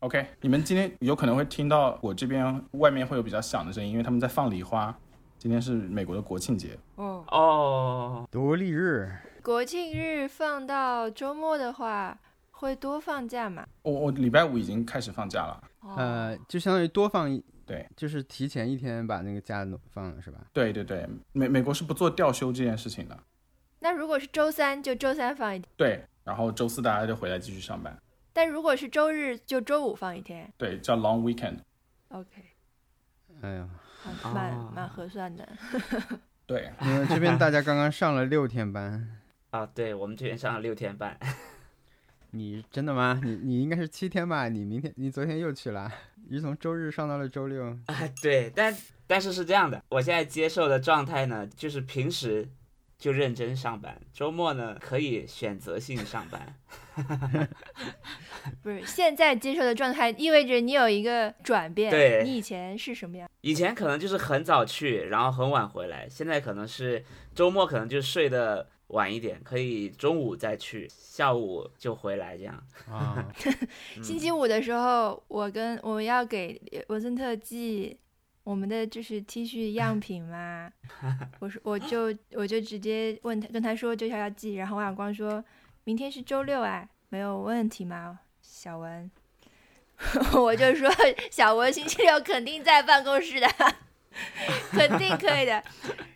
OK，你们今天有可能会听到我这边外面会有比较响的声音，因为他们在放礼花。今天是美国的国庆节，哦，哦，独立日，国庆日放到周末的话，会多放假吗？我我礼拜五已经开始放假了。哦呃，就相当于多放一，对，就是提前一天把那个假弄放了是吧？对对对，美美国是不做调休这件事情的。那如果是周三，就周三放一天；对，然后周四大家就回来继续上班。但如果是周日，就周五放一天。对，叫 long weekend。OK，哎呀，好蛮哦蛮合算的。对，因为这边大家刚刚上了六天班，啊，对我们这边上了六天班，你真的吗？你你应该是七天吧？你明天你昨天又去了，你是从周日上到了周六。啊，对，但但是是这样的，我现在接受的状态呢，就是平时就认真上班，周末呢可以选择性上班。不是现在接受的状态，意味着你有一个转变。对你以前是什么样？以前可能就是很早去，然后很晚回来，现在可能是周末可能就睡得晚一点，可以中午再去，下午就回来这样。啊，嗯星期五的时候，我跟我要给文森特寄我们的就是 T 恤样 品嘛，我说我就我就直接问他跟他说就是要寄，然后王小光说明天是周六啊，没有问题吗？小文，我就说小文星期六肯定在办公室的，肯定可以的。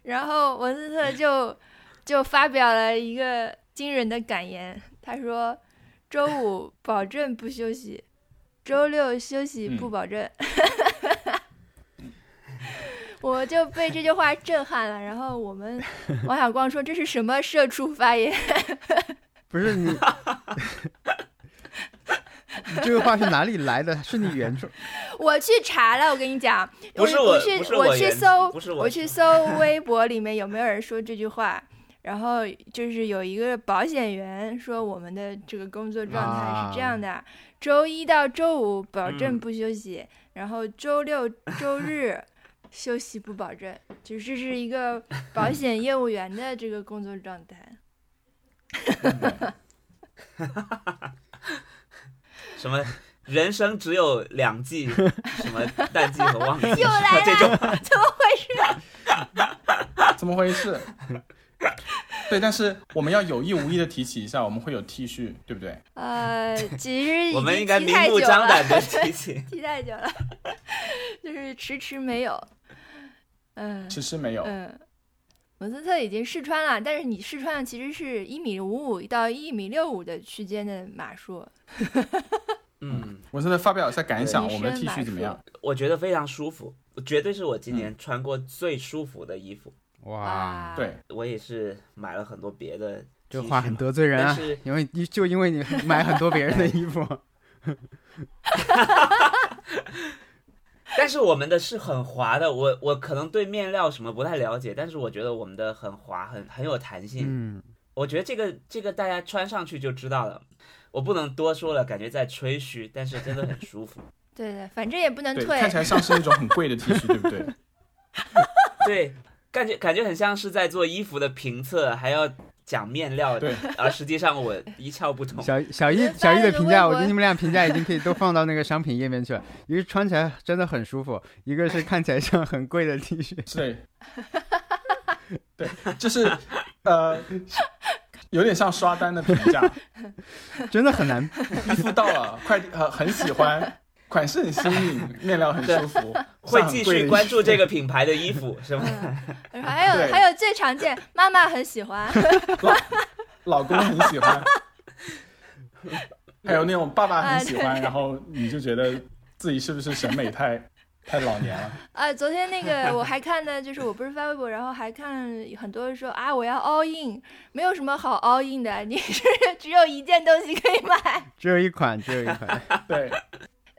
然后文斯特就就发表了一个惊人的感言，他说。周五保证不休息，周六休息不保证。我就被这句话震撼了。然后我们 王小光说：“这是什么社畜发言 不是你，你这个话是哪里来的？是你原创？？”我去查了，我跟你讲，不是我我去不是我去搜，我我去搜微博里面有没有人说这句话。然后就是有一个保险员说，我们的这个工作状态是这样的：周一到周五保证嗯不休息，然后周六周日休息不保证，就是这是一个保险业务员的这个工作状态。什么人生只有两季，什么淡季和旺季，又来了 这种怎么回事？怎么回事？对，但是我们要有意无意的提起一下，我们会有 T 恤，对不对？呃，其实我们应该明目张胆的提起。提太久了，就是迟迟没有。嗯其实没有。嗯，文森特已经试穿了，但是你试穿的其实是一米五五到一米六五的区间的码数。嗯，文森特发表一下感想，我们的女 T 恤怎么样？我觉得非常舒服，绝对是我今嗯年穿过最舒服的衣服。哇，啊，对，我也是买了很多别的，这话很得罪人啊！因为你就因为你买很多别人的衣服，但是我们的是很滑的，我我可能对面料什么不太了解，但是我觉得我们的很滑，很很有弹性。嗯，我觉得这个这个大家穿上去就知道了，我不能多说了，感觉在吹嘘，但是真的很舒服。对对，反正也不能对，退。看起来像是那种很贵的 T 恤，对不对？对，感觉感觉很像是在做衣服的评测，还要讲面料对，而实际上我一窍不通。小小易小易的评价，我觉得你们俩评价已经可以都放到那个商品页面去了。一个穿起来真的很舒服，一个是看起来像很贵的 T 恤。对，对，就是呃，有点像刷单的评价，真的很难。衣服到了，快递很很喜欢，款式很新颖，面料很舒服，会继续关注这个品牌的衣服，是吗？嗯，还有还有最常见，妈妈很喜欢。老公很喜欢，还有那种爸爸很喜欢，然后你就觉得自己是不是审美太 太老年了？啊，昨天那个我还看的，就是我不是发微博，然后还看很多人说啊，我要 all in，没有什么好 all in 的，你是只有一件东西可以买。只有一款，只有一款。对，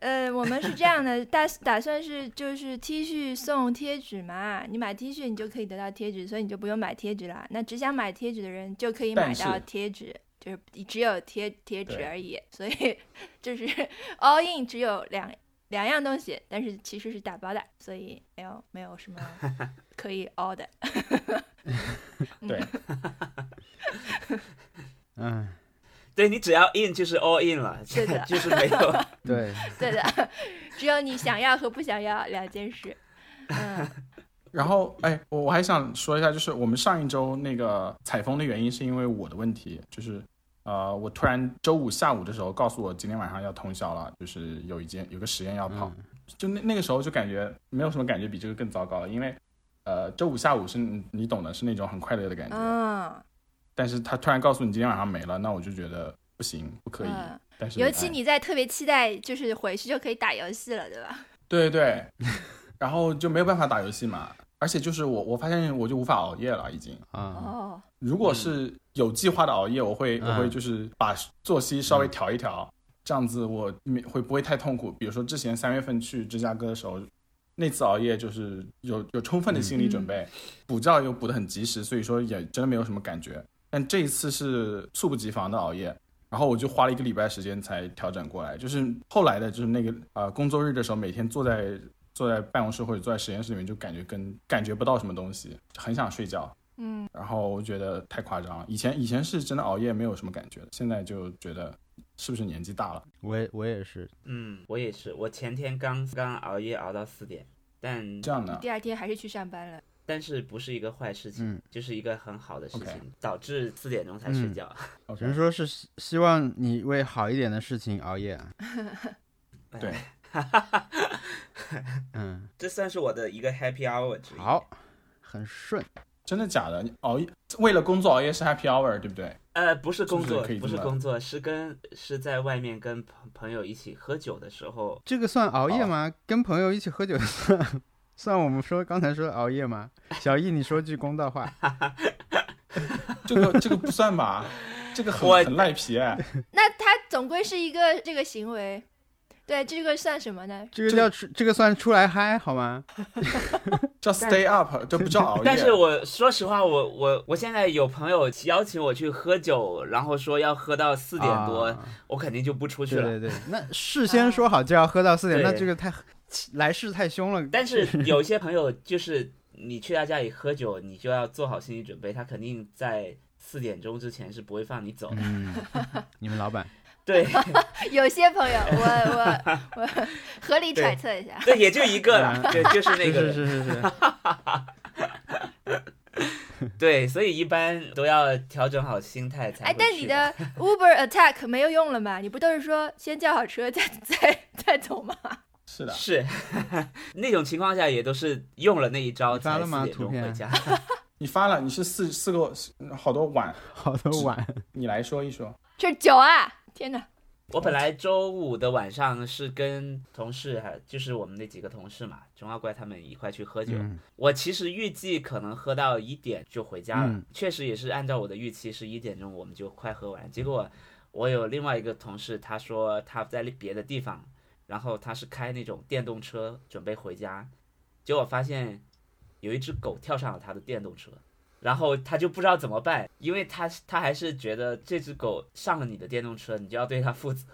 呃，我们是这样的，打打算是就是 T 恤送贴纸嘛，你买 T 恤你就可以得到贴纸，所以你就不用买贴纸啦。那只想买贴纸的人就可以买到贴纸，就是只有贴贴纸而已。所以就是 all in 只有两两样东西，但是其实是打包的，所以没有没有什么 可以 all 的。对，嗯，对你只要 in 就是 all in 了，对的就是没有。对，对的，只有你想要和不想要两件事。嗯，然后，哎，我我还想说一下，就是我们上一周那个采风的原因是因为我的问题，就是呃，我突然周五下午的时候告诉我今天晚上要通宵了，就是有一件有个实验要跑，嗯就那那个时候就感觉没有什么感觉比这个更糟糕了，因为呃，周五下午是你你懂的，是那种很快乐的感觉，嗯，但是他突然告诉你今天晚上没了，那我就觉得不行，不可以。嗯但是哎尤其你在特别期待，就是回去就可以打游戏了，对吧？对对对，然后就没有办法打游戏嘛，而且就是我我发现我就无法熬夜了，已经。啊，哦，如果是有计划的熬夜，我会嗯我会就是把作息稍微调一调，这样子我没会不会太痛苦。比如说之前三月份去芝加哥的时候，那次熬夜就是有有充分的心理准备，补觉又补得很及时，所以说也真的没有什么感觉。但这一次是猝不及防的熬夜。然后我就花了一个礼拜时间才调整过来，就是后来的，就是那个呃工作日的时候，每天坐在坐在办公室或者坐在实验室里面，就感觉跟感觉不到什么东西，很想睡觉。嗯，然后我觉得太夸张了。以前以前是真的熬夜没有什么感觉的，现在就觉得是不是年纪大了？我也我也是，嗯，我也是，我前天刚刚熬夜熬到四点，但这样的第二天还是去上班了。但是不是一个坏事情，嗯就是一个很好的事情导致四点钟才睡嗯觉。只能说是希希望你为好一点的事情熬夜啊。对，嗯，这算是我的一个 happy hour 之一。好，很顺。真的假的？你熬夜为了工作熬夜是 happy hour 对不对？呃，不是工是不是作，不是工作，是跟是在外面跟朋朋友一起喝酒的时候，这个算熬夜吗？跟朋友一起喝酒算算我们说刚才说的熬夜吗？小易，你说句公道话。这个这个不算吧？这个很很赖皮哎。那他总归是一个这个行为，对，这个算什么呢？这个叫出，这个算出来嗨好吗？叫 stay up，这不叫 熬夜。但是我说实话，我我我现在有朋友邀请我去喝酒，然后说要喝到四点多，啊我肯定就不出去了。对对对，那事先说好就要喝到四点，对那这个太来势太凶了。但是 有一些朋友就是你去他家里喝酒，你就要做好心理准备，他肯定在四点钟之前是不会放你走的。嗯，你们老板对 有些朋友，我我我合理揣测一下。对，也就一个了，对，就是那个。是是是是是，对，所以一般都要调整好心态才哎，但你的 Uber Attack 没有用了吗？你不都是说先叫好车再再再走吗？是的，是 那种情况下也都是用了那一招才了吗四点钟回家。你发了，你是四四个好多碗，好多碗。你来说一说。这是酒啊！天哪，我本来周五的晚上是跟同事，还就是我们那几个同事嘛，中二怪他们一块去喝酒。嗯我其实预计可能喝到一点就回家了，嗯确实也是按照我的预期是一点钟我们就快喝完。结果我有另外一个同事，他说他在别的地方，然后他是开那种电动车准备回家，结果发现有一只狗跳上了他的电动车。然后他就不知道怎么办，因为他他还是觉得这只狗上了你的电动车，你就要对它负责，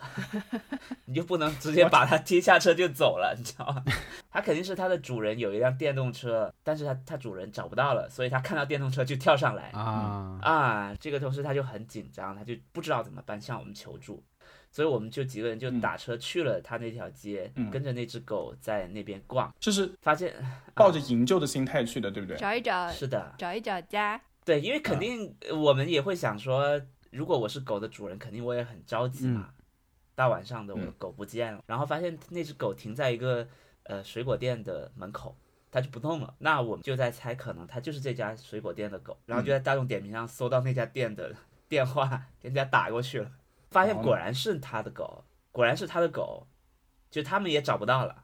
你就不能直接把它踢下车就走了，你知道吗？它肯定是它的主人有一辆电动车，但是它它主人找不到了，所以它看到电动车就跳上来啊，啊。这个同事他就很紧张，他就不知道怎么办，向我们求助，所以我们就几个人就嗯打车去了他那条街，嗯跟着那只狗在那边逛，就是发现抱着营救的心态去的，对不对？找一找，是的，找一找家。对，因为肯定呃我们也会想说，如果我是狗的主人，肯定我也很着急嘛。大晚上的，我的嗯狗不见了，然后发现那只狗停在一个呃水果店的门口，它就不动了。那我们就在猜，可能它就是这家水果店的狗，然后就在大众点评上搜到那家店的电话，给人家打过去了，发现哦果然是他的狗，果然是他的狗，就他们也找不到了。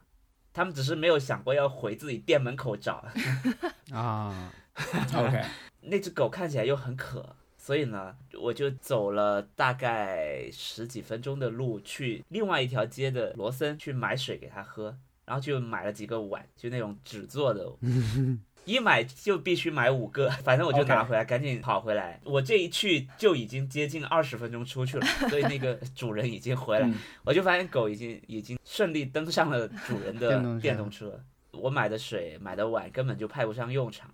他们只是没有想过要回自己店门口找，啊，OK，那只狗看起来又很渴，所以呢，我就走了大概十几分钟的路去另外一条街的罗森去买水给它喝，然后就买了几个碗，就那种纸做的。一买就必须买五个，反正我就拿回来赶紧跑回来。我这一去就已经接近二十分钟出去了，所以那个 主人已经回来，嗯我就发现狗已经已经顺利登上了主人的电动车电动车。我买的水、买的碗根本就派不上用场，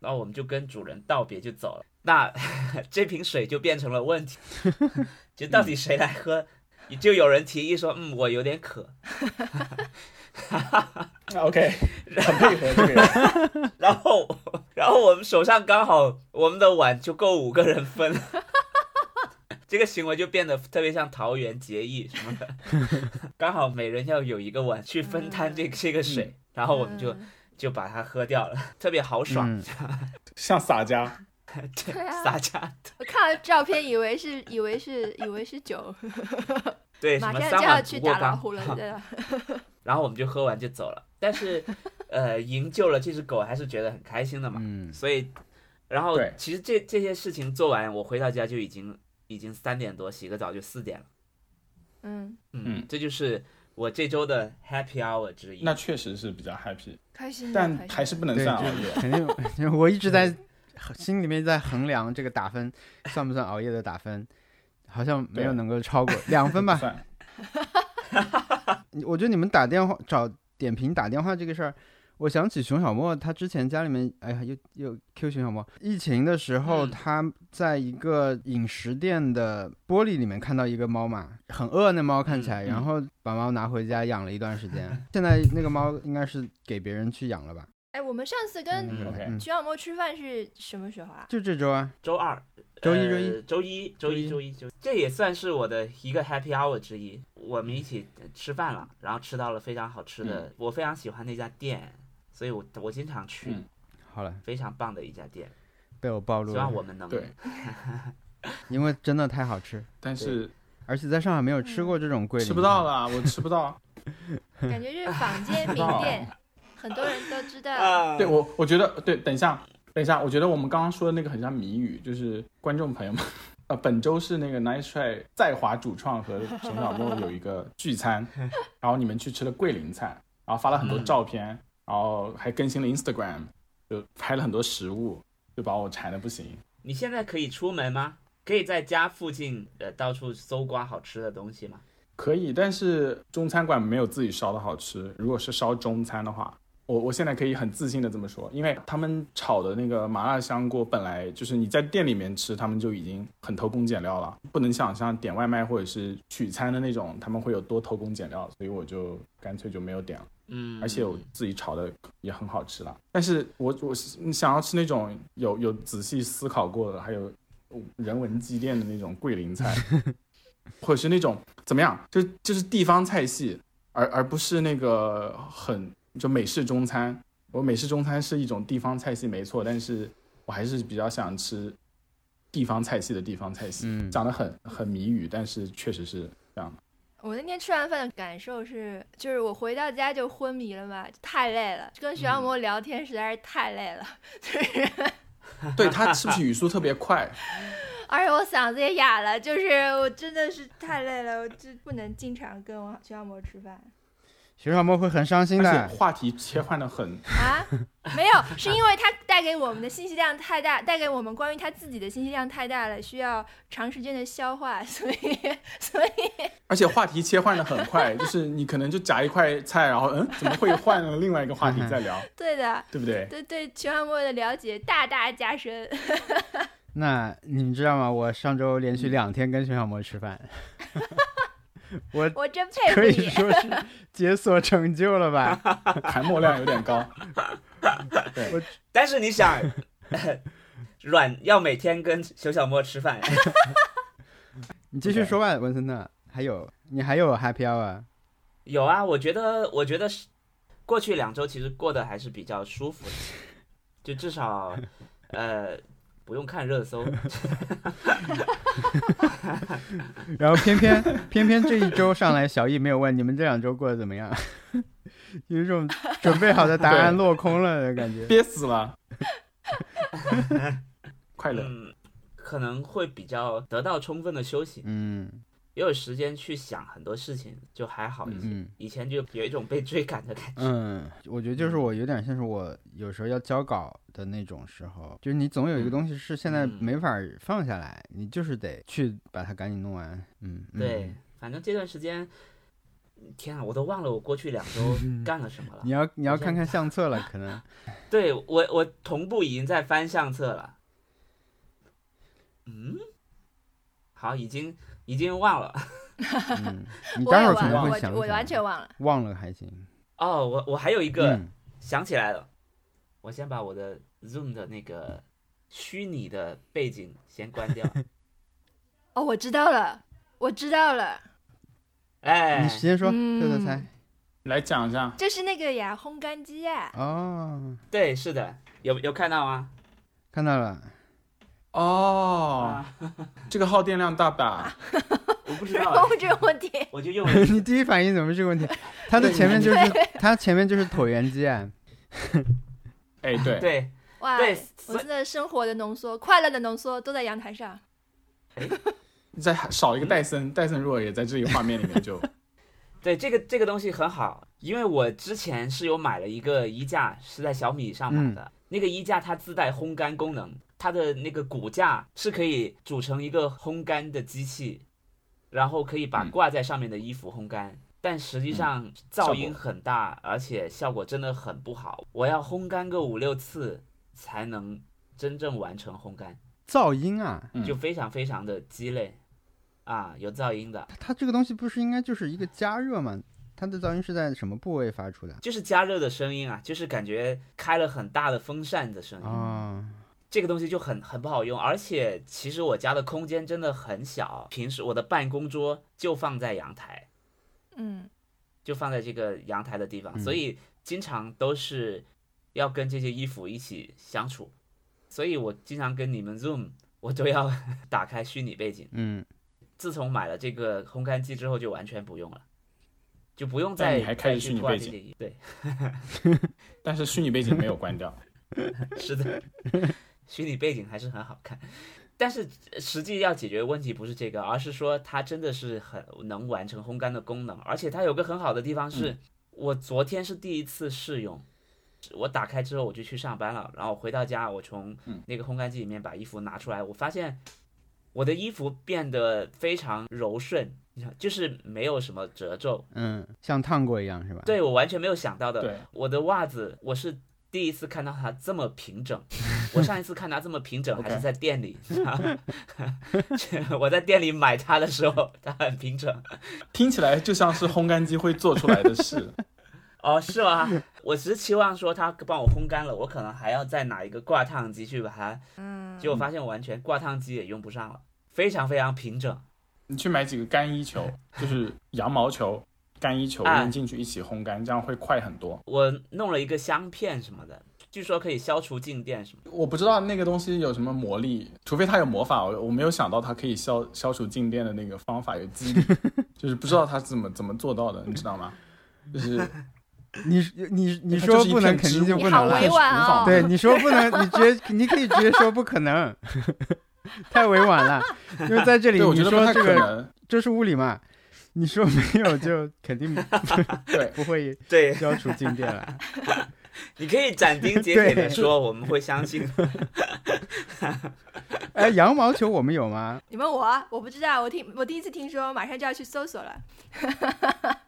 然后我们就跟主人道别就走了。那 这瓶水就变成了问题，就到底谁来喝？就有人提议说，嗯，我有点渴，OK，很配合这个人。然后，然后我们手上刚好我们的碗就够五个人分，这个行为就变得特别像桃园结义什么的，刚好每人要有一个碗去分摊这个这个水，然后我们就嗯。就把它喝掉了，特别豪爽，嗯。像洒家，对对啊。撒家，我看到照片以为是以为是以为是酒，对，马上就要去打老虎了，对吧？然后我们就喝完就走了，但是 呃，营救了这只狗还是觉得很开心的嘛，嗯，所以，然后对其实这这些事情做完，我回到家就已经已经三点多，洗个澡就四点了。嗯，嗯，嗯这就是我这周的 happy hour 之一。那确实是比较 happy，开心，但还是不能，算熬就夜。肯定，我一直在心里面在衡量这个打分算不算熬夜的打分，好像没有能够超过两分吧。算，我觉得你们打电话找点评打电话这个事儿，我想起熊小莫，他之前家里面，哎呀，又又 Q 熊小莫。疫情的时候，嗯他在一个饮食店的玻璃里面看到一个猫嘛，很饿，那猫看起来，嗯然后把猫拿回家养了一段时间。现在那个猫应该是给别人去养了吧？哎，我们上次跟嗯 OK 嗯，徐小莫吃饭是什么时候啊？就这周啊，周二、周一呃周一周一、周一、周周一、周一，这也算是我的一个 happy hour 之一。我们一起吃饭了，然后吃到了非常好吃的，我非常喜欢那家店，所以我我经常去，嗯好了，非常棒的一家店。被我暴露了，希望我们能对 因为真的太好吃，但是而且在上海没有吃过这种桂林，吃不到。了，我吃不到。感觉是坊间名店，很多人都知道。啊对我，我觉得对，等一下，等一下，我觉得我们刚刚说的那个很像谜语，就是观众朋友们，呃，本周是那个 Nice Try 在华主创和熊小莫有一个聚餐，然后你们去吃了桂林菜，然后发了很多照片，然后还更新了 Instagram，就拍了很多食物，就把我馋的不行。你现在可以出门吗？可以在家附近呃到处搜刮好吃的东西吗？可以，但是中餐馆没有自己烧的好吃。如果是烧中餐的话，我我现在可以很自信的这么说，因为他们炒的那个麻辣香锅本来就是你在店里面吃，他们就已经很偷工减料了，不能想象点外卖或者是取餐的那种他们会有多偷工减料，所以我就干脆就没有点了。嗯，而且我自己炒的也很好吃了。但是我我你想要吃那种有有仔细思考过的，还有人文积淀的那种桂林菜，或者是那种怎么样，就就是地方菜系，而而不是那个很就美式中餐。我美式中餐是一种地方菜系没错，但是我还是比较想吃地方菜系的地方菜系。嗯讲的很很谜语，但是确实是这样的。我那天吃完饭的感受是，就是我回到家就昏迷了嘛，太累了，跟徐小沫聊天实在是太累了，就是，对他是不是语速特别快？而且我嗓子也哑了，就是我真的是太累了，我就不能经常跟我徐小沫吃饭徐小沫会很伤心的。话题切换的很啊。没有，是因为他带给我们的信息量太大，带给我们关于他自己的信息量太大了，需要长时间的消化，所以所以 而且话题切换的很快，就是你可能就夹一块菜，然后嗯，怎么会换了另外一个话题再聊，对的，对不对？对对徐小沫的了解大大加深。那你们知道吗？我上周连续两天跟徐小沫吃饭，我我真佩服可以。说是解锁成就了吧？含墨量有点高。对但是你想，软要每天跟熊小莫吃饭，你继续说吧，文森特。还有，你还有 happy hour？有啊，我觉得，我觉得是过去两周其实过得还是比较舒服的，就至少，呃，不用看热搜，然后偏偏偏偏这一周上来，小易没有问你们这两周过得怎么样，有一种准备好的答案落空了的感觉。憋死了，快乐。嗯，可能会比较得到充分的休息，嗯也有时间去想很多事情，就还好一些。嗯以前就有一种被追赶的感觉。嗯，我觉得就是我有点像是我有时候要交稿的那种时候，就是你总有一个东西是现在嗯没法放下来，你就是得去把它赶紧弄完。嗯，嗯对，反正这段时间，天啊，我都忘了我过去两周 干了什么了你。要你要看看相册了，可能。对我，我同步已经在翻相册了。嗯，好，已经已经忘了。嗯，你待会儿可能会想我完全忘了。忘了还行。哦，我我还有一个、嗯想起来了，我先把我的 Zoom 的那个虚拟的背景先关掉。哦，我知道了，我知道了，哎你，先说，嗯特特猜。来讲一下，就是那个呀，烘干机呀。哦，对，是的，有有看到吗？看到了。哦，啊，这个耗电量大不大？我不知道。这个问题，我就用了 你第一反应怎么是这个问题？它的前面就是它前面就是椭圆机啊。哎，对，对。哇，对我现在生活的浓缩，快乐的浓缩都在阳台上。再少一个戴森，戴森如果也在这个画面里面就，对，这个这个东西很好，因为我之前是有买了一个衣架，是在小米上买的。那个衣架它自带烘干功能，它的那个骨架是可以组成一个烘干的机器，然后可以把嗯挂在上面的衣服烘干。但实际上噪音很大，而且效果真的很不好。我要烘干个五六次才能真正完成烘干，噪音啊，嗯就非常非常的鸡肋啊，有噪音的。它这个东西不是应该就是一个加热吗？它的噪音是在什么部位发出的？就是加热的声音啊，就是感觉开了很大的风扇的声音。哦，这个东西就很很不好用，而且其实我家的空间真的很小，平时我的办公桌就放在阳台，嗯，就放在这个阳台的地方，嗯。所以经常都是要跟这些衣服一起相处，所以我经常跟你们 Zoom，我都要 打开虚拟背景。嗯，自从买了这个烘干机之后，就完全不用了，就不用再你还开虚拟背景挂这些衣对，但是虚拟背景没有关掉。是的，虚拟背景还是很好看，但是呃实际要解决问题不是这个，而是说它真的是很能完成烘干的功能，而且它有个很好的地方是，我昨天是第一次试用，我打开之后我就去上班了，然后回到家，我从嗯那个烘干机里面把衣服拿出来，我发现我的衣服变得非常柔顺，你看就是没有什么褶皱，嗯，像烫过一样是吧？，对我完全没有想到的。对，我的袜子我是第一次看到它这么平整，我上一次看它这么平整还是在店里，我在店里买它的时候它很平整。听起来就像是烘干机会做出来的事。哦，是吗？我只是期望说它帮我烘干了，我可能还要再拿一个挂烫机去把它，嗯，结果发现我完全挂烫机也用不上了，非常非常平整。你去买几个干衣球，就是羊毛球、干衣球啊扔进去一起烘干，这样会快很多。我弄了一个香片什么的，据说可以消除静电什么。我不知道那个东西有什么魔力，除非它有魔法，我我没有想到它可以消消除静电的那个方法有机理，就是不知道它怎么怎么做到的，你知道吗？就是你你你说不能，肯定就不能了委。婉无法哦。对，你说不能，你直接你可以直接说不可能，太委婉了。因为在这里，我你觉得说这个可能。这是物理嘛，你说没有就肯定对，不会对，消除静电了。你可以斩钉截铁的说，我们会相信。哎，羊毛球我们有吗？你问我啊，我不知道，我听我第一次听说，马上就要去搜索了。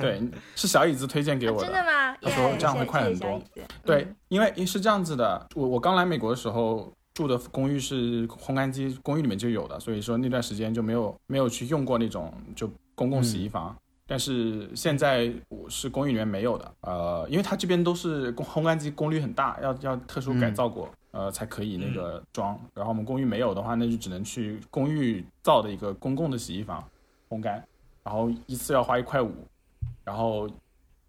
对，是小椅子推荐给啊我真的吗？他说耶这样会谢谢快很多谢谢小椅子对嗯，因为是这样子的，我我刚来美国的时候住的公寓是烘干机，公寓里面就有的，所以说那段时间就没有没有去用过那种就公共洗衣房。但是现在我是公寓里面没有的，呃，因为它这边都是烘烘干机功率很大，要要特殊改造过，呃，才可以那个装。然后我们公寓没有的话，那就只能去公寓造的一个公共的洗衣房烘干，然后一次要花一块五，然后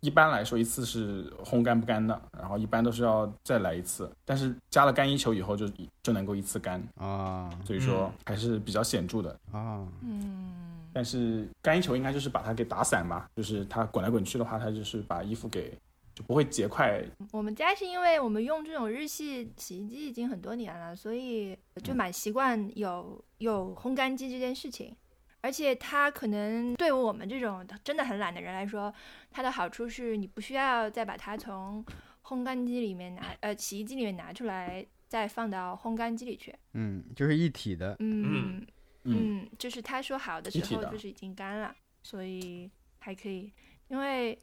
一般来说一次是烘干不干的，然后一般都是要再来一次，但是加了干衣球以后就就能够一次干，啊。所以说还是比较显著的。啊，嗯，但是干衣球应该就是把它给打散吧，就是它滚来滚去的话，它就是把衣服给就不会结块。我们家是因为我们用这种日系洗衣机已经很多年了，所以就蛮习惯有有烘干机这件事情。而且它可能对我们这种真的很懒的人来说，它的好处是你不需要再把它从烘干机里面拿，呃，洗衣机里面拿出来，再放到烘干机里去。嗯，就是一体的。嗯嗯，嗯，就是他说好的时候就是已经干了，所以还可以。因为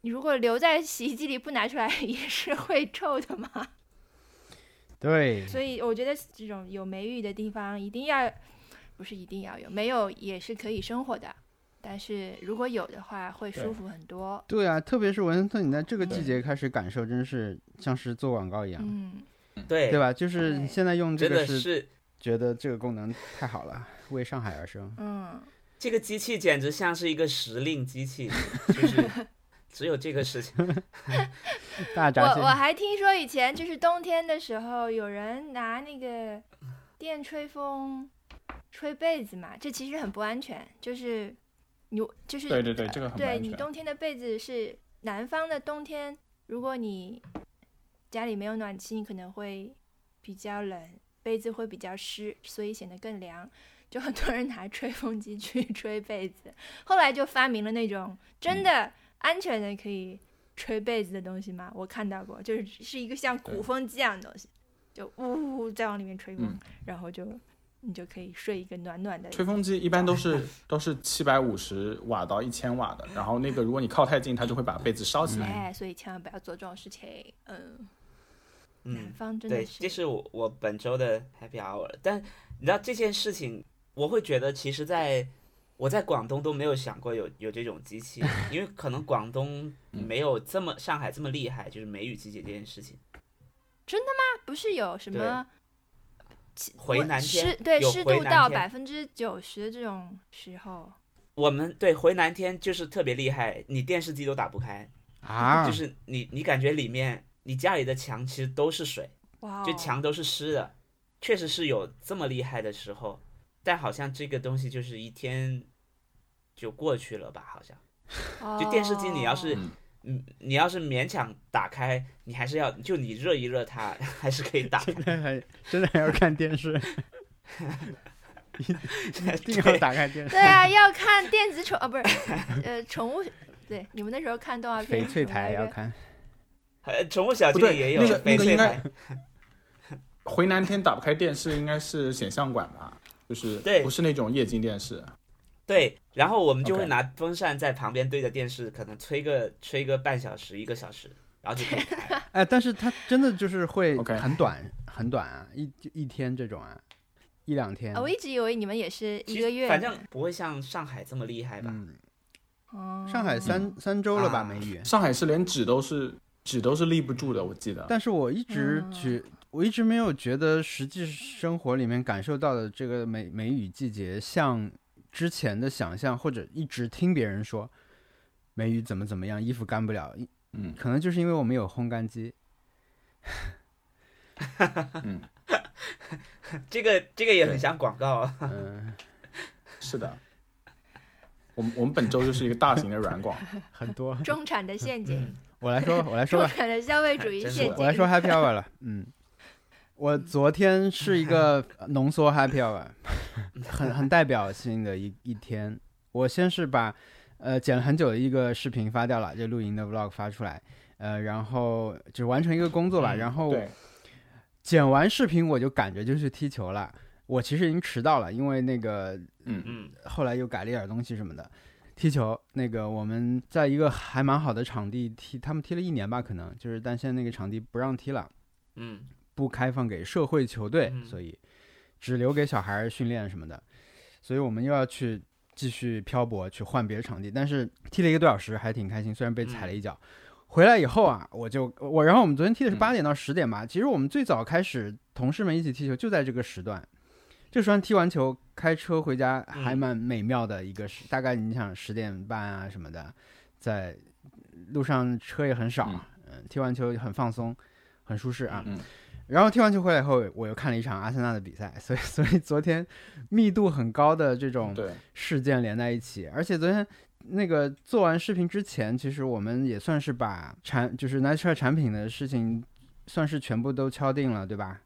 你如果留在洗衣机里不拿出来，也是会臭的嘛。对，所以我觉得这种有霉雨的地方一定要，不是一定要有，没有也是可以生活的。但是如果有的话，会舒服很多。对啊，特别是文森特，你在这个季节开始感受，真是像是做广告一样，嗯，对对吧？就是对现在用这个是觉得这个功能太好了，为上海而生。嗯，这个机器简直像是一个时令机器，就是 只有这个事情。大闸蟹我我还听说以前就是冬天的时候，有人拿那个电吹风吹被子嘛，这其实很不安全。就是你就是对对对，这个很对你。冬天的被子是南方的冬天，如果你家里没有暖气，你可能会比较冷，被子会比较湿，所以显得更凉。就很多人拿吹风机去吹被子，后来就发明了那种真的安全的可以吹被子的东西嘛，我看到过，就是是一个像鼓风机一样的东西，就呜呜呜再往里面吹风，嗯然后就你就可以睡一个暖暖的。吹风机一般都是都是七百五十瓦到一千瓦的，然后那个如果你靠太近，它就会把被子烧起来。哎，所以千万不要做这种事情。嗯，南嗯，方真的对，是，这是我我本周的 Happy Hour。但你知道这件事情，我会觉得其实在我在广东都没有想过有有这种机器，因为可能广东没有这么上海这么厉害，就是梅雨季节这件事情。真的吗？不是有什么回南天湿对湿度到百分之九十这种时候，我们对回南天就是特别厉害，你电视机都打不开，啊，就是你你感觉里面你家里的墙其实都是水，哇、哦，就墙都是湿的，确实是有这么厉害的时候，但好像这个东西就是一天就过去了吧，好像。就电视机你要是哦嗯嗯，你要是勉强打开，你还是要就你热一热它，还是可以打开。真的还真的还要看电视，一一定要打开电视。对啊，要看电子宠啊，不是呃宠物，对，你们那时候看动画片翡翠台要看，呃，宠物小不对精灵也有那个那翡翠个应该台，回南天打不开电视应该是显像管吧，就是对不是那种液晶电视。对，然后我们就会拿风扇在旁边对着电视，可能吹个吹个半小时一个小时，然后就可以开。哎，但是它真的就是会很短很短啊，一一天这种啊，一两天啊，。我一直以为你们也是一个月，反正不会像上海这么厉害吧？嗯，哦上海三三周了吧啊梅雨，上海是连纸都是纸都是立不住的，我记得。但是我一直嗯觉，我一直没有觉得实际生活里面感受到的这个梅梅雨季节，像之前的想象或者一直听别人说梅雨怎么怎么样，衣服干不了，嗯可能就是因为我们有烘干机。嗯，这个这个也很像广告啊。嗯，是的。我们我们本周就是一个大型的软广，很多。中产的陷阱，我来说，我来说吧中，产的消费主义陷阱。我来说 Happy Hour 了。嗯，我昨天是一个 浓缩 Happy Hour，很很代表性的一一天。我先是把呃剪了很久的一个视频发掉了，就露营的 Vlog 发出来，呃，然后就完成一个工作吧。嗯然后对，剪完视频我就赶着就去踢球了。我其实已经迟到了，因为那个嗯嗯后来又改了一点东西什么的。踢球，那个我们在一个还蛮好的场地踢，他们踢了一年吧，可能就是，但现在那个场地不让踢了，嗯不开放给社会球队，嗯所以只留给小孩训练什么的。所以我们又要去继续漂泊，去换别的场地。但是踢了一个多小时，还挺开心，虽然被踩了一脚。回来以后啊，我就我，然后我们昨天踢的是嗯八点到十点吧。其实我们最早开始，同事们一起踢球就在这个时段。这个时段踢完球，开车回家还蛮美妙的一个时，大概你想十点半啊什么的，在路上车也很少，嗯嗯，踢完球很放松，很舒适啊。嗯然后踢完球回来以后，我又看了一场阿森纳的比赛，所以 所以昨天密度很高的这种，事件连在一起，而且昨天那个做完视频之前，其实我们也算是把产就是 nature 产品的事情算是全部都敲定了，对吧？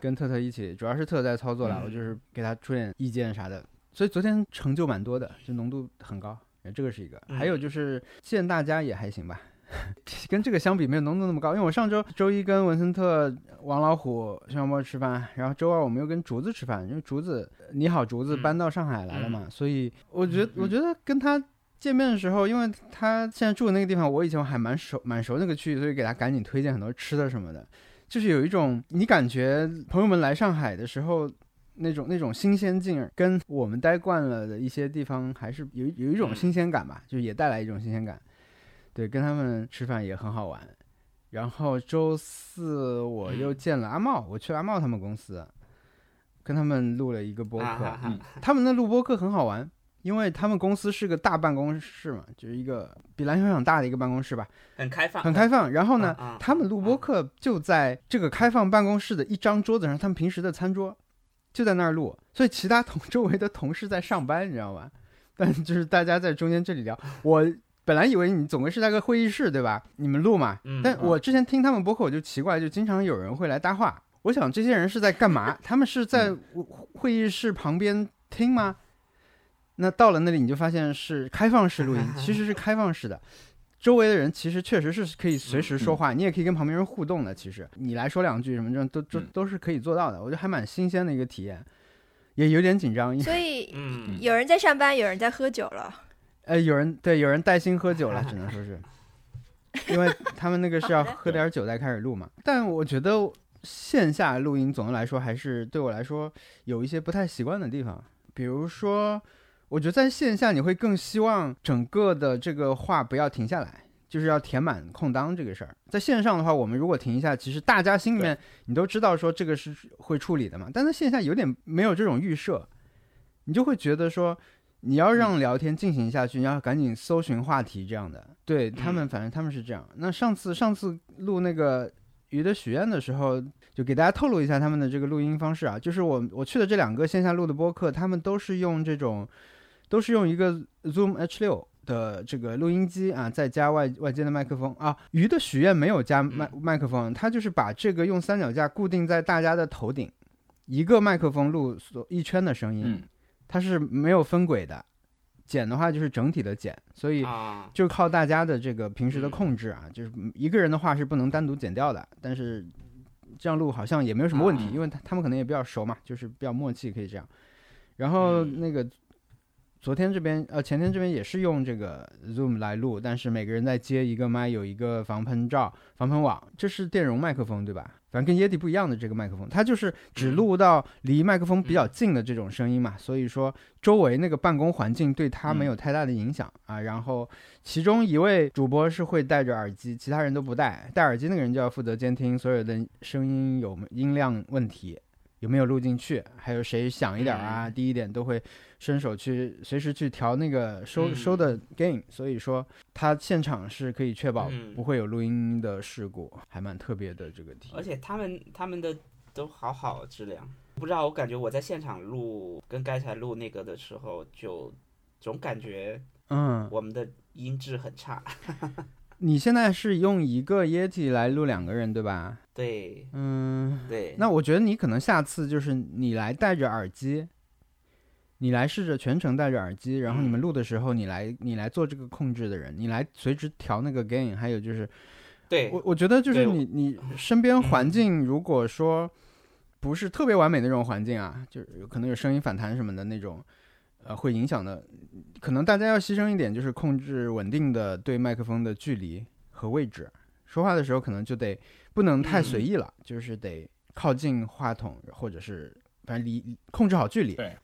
跟特特一起，主要是特特在操作了，嗯我就是给他出点意见啥的，所以昨天成就蛮多的，就浓度很高，这个是一个。嗯还有就是见大家也还行吧。跟这个相比，没有浓度那么高。因为我上周周一跟文森特、王老虎、熊小莫吃饭，然后周二我们又跟竹子吃饭，因为竹子你好，竹子嗯搬到上海来了嘛，所以我觉得嗯我觉得跟他见面的时候，因为他现在住的那个地方，我以前还蛮熟蛮熟那个区域，所以给他赶紧推荐很多吃的什么的。就是有一种你感觉朋友们来上海的时候。那种那种新鲜劲儿，跟我们待惯了的一些地方还是有有一种新鲜感吧，就也带来一种新鲜感。对，跟他们吃饭也很好玩。然后周四我又见了阿茂，我去阿茂他们公司，跟他们录了一个播客。他们那录播客很好玩，因为他们公司是个大办公室嘛，就是一个比篮球场大的一个办公室吧，很开放，很开放。然后呢，他们录播客就在这个开放办公室的一张桌子上，他们平时的餐桌。就在那儿录，所以其他同 周围的同事在上班，你知道吧？但就是大家在中间这里聊。我本来以为你总归是在个会议室，对吧？你们录嘛。但我之前听他们播客，我就奇怪，就经常有人会来搭话。我想这些人是在干嘛？他们是在会议室旁边听吗？那到了那里，你就发现是开放式录音，其实是开放式的。周围的人其实确实是可以随时说话，你也可以跟旁边人互动的。其实你来说两句什么，这都都都是可以做到的。我觉得还蛮新鲜的一个体验，也有点紧张。所以，有人在上班，有人在喝酒了。呃，有人对，有人带薪喝酒了，只能说是，因为他们那个是要喝点酒再开始录嘛。但我觉得线下录音总的来说还是对我来说有一些不太习惯的地方，比如说。我觉得在线下你会更希望整个的这个话不要停下来，就是要填满空档这个事儿。在线上的话，我们如果停一下，其实大家心里面你都知道说这个是会处理的嘛。但在线下有点没有这种预设，你就会觉得说你要让聊天进行下去，你要赶紧搜寻话题这样的。对他们，反正他们是这样。那上次上次录那个鱼的许愿的时候，就给大家透露一下他们的这个录音方式啊，就是我我去的这两个线下录的播客，他们都是用这种。都是用一个 Zoom H 六的这个录音机啊，再加外外接的麦克风啊。鱼的许愿没有加麦麦克风，它就是把这个用三脚架固定在大家的头顶，一个麦克风录所一圈的声音，它是没有分轨的。剪的话就是整体的剪，所以就靠大家的这个平时的控制啊，就是一个人的话是不能单独剪掉的。但是这样录好像也没有什么问题，因为他他们可能也比较熟嘛，就是比较默契，可以这样。然后那个。昨天这边呃前天这边也是用这个 Zoom 来录，但是每个人在接一个麦，有一个防喷罩、防喷网，这是电容麦克风对吧？反正跟 Yeti 不一样的这个麦克风，它就是只录到离麦克风比较近的这种声音嘛，所以说周围那个办公环境对它没有太大的影响啊。然后其中一位主播是会戴着耳机，其他人都不戴，戴耳机那个人就要负责监听所有的声音有音量问题。有没有录进去？还有谁响一点啊？低一点都会伸手去随时去调那个收收的 gain。所以说，他现场是可以确保不会有录音的事故，还蛮特别的这个题。而且他们他们的都好好质量，不知道我感觉我在现场录跟刚才录那个的时候，就总感觉嗯我们的音质很差。你现在是用一个 Yeti 来录两个人，对吧？对，嗯，对。那我觉得你可能下次就是你来戴着耳机，你来试着全程戴着耳机，然后你们录的时候，你来你来做这个控制的人，你来随时调那个 gain，还有就是，对我我觉得就是你你身边环境如果说不是特别完美的那种环境啊，就是可能有声音反弹什么的那种。呃，会影响的，可能大家要牺牲一点，就是控制稳定的对麦克风的距离和位置。说话的时候可能就得不能太随意了，就是得靠近话筒，或者是反正离控制好距离。对，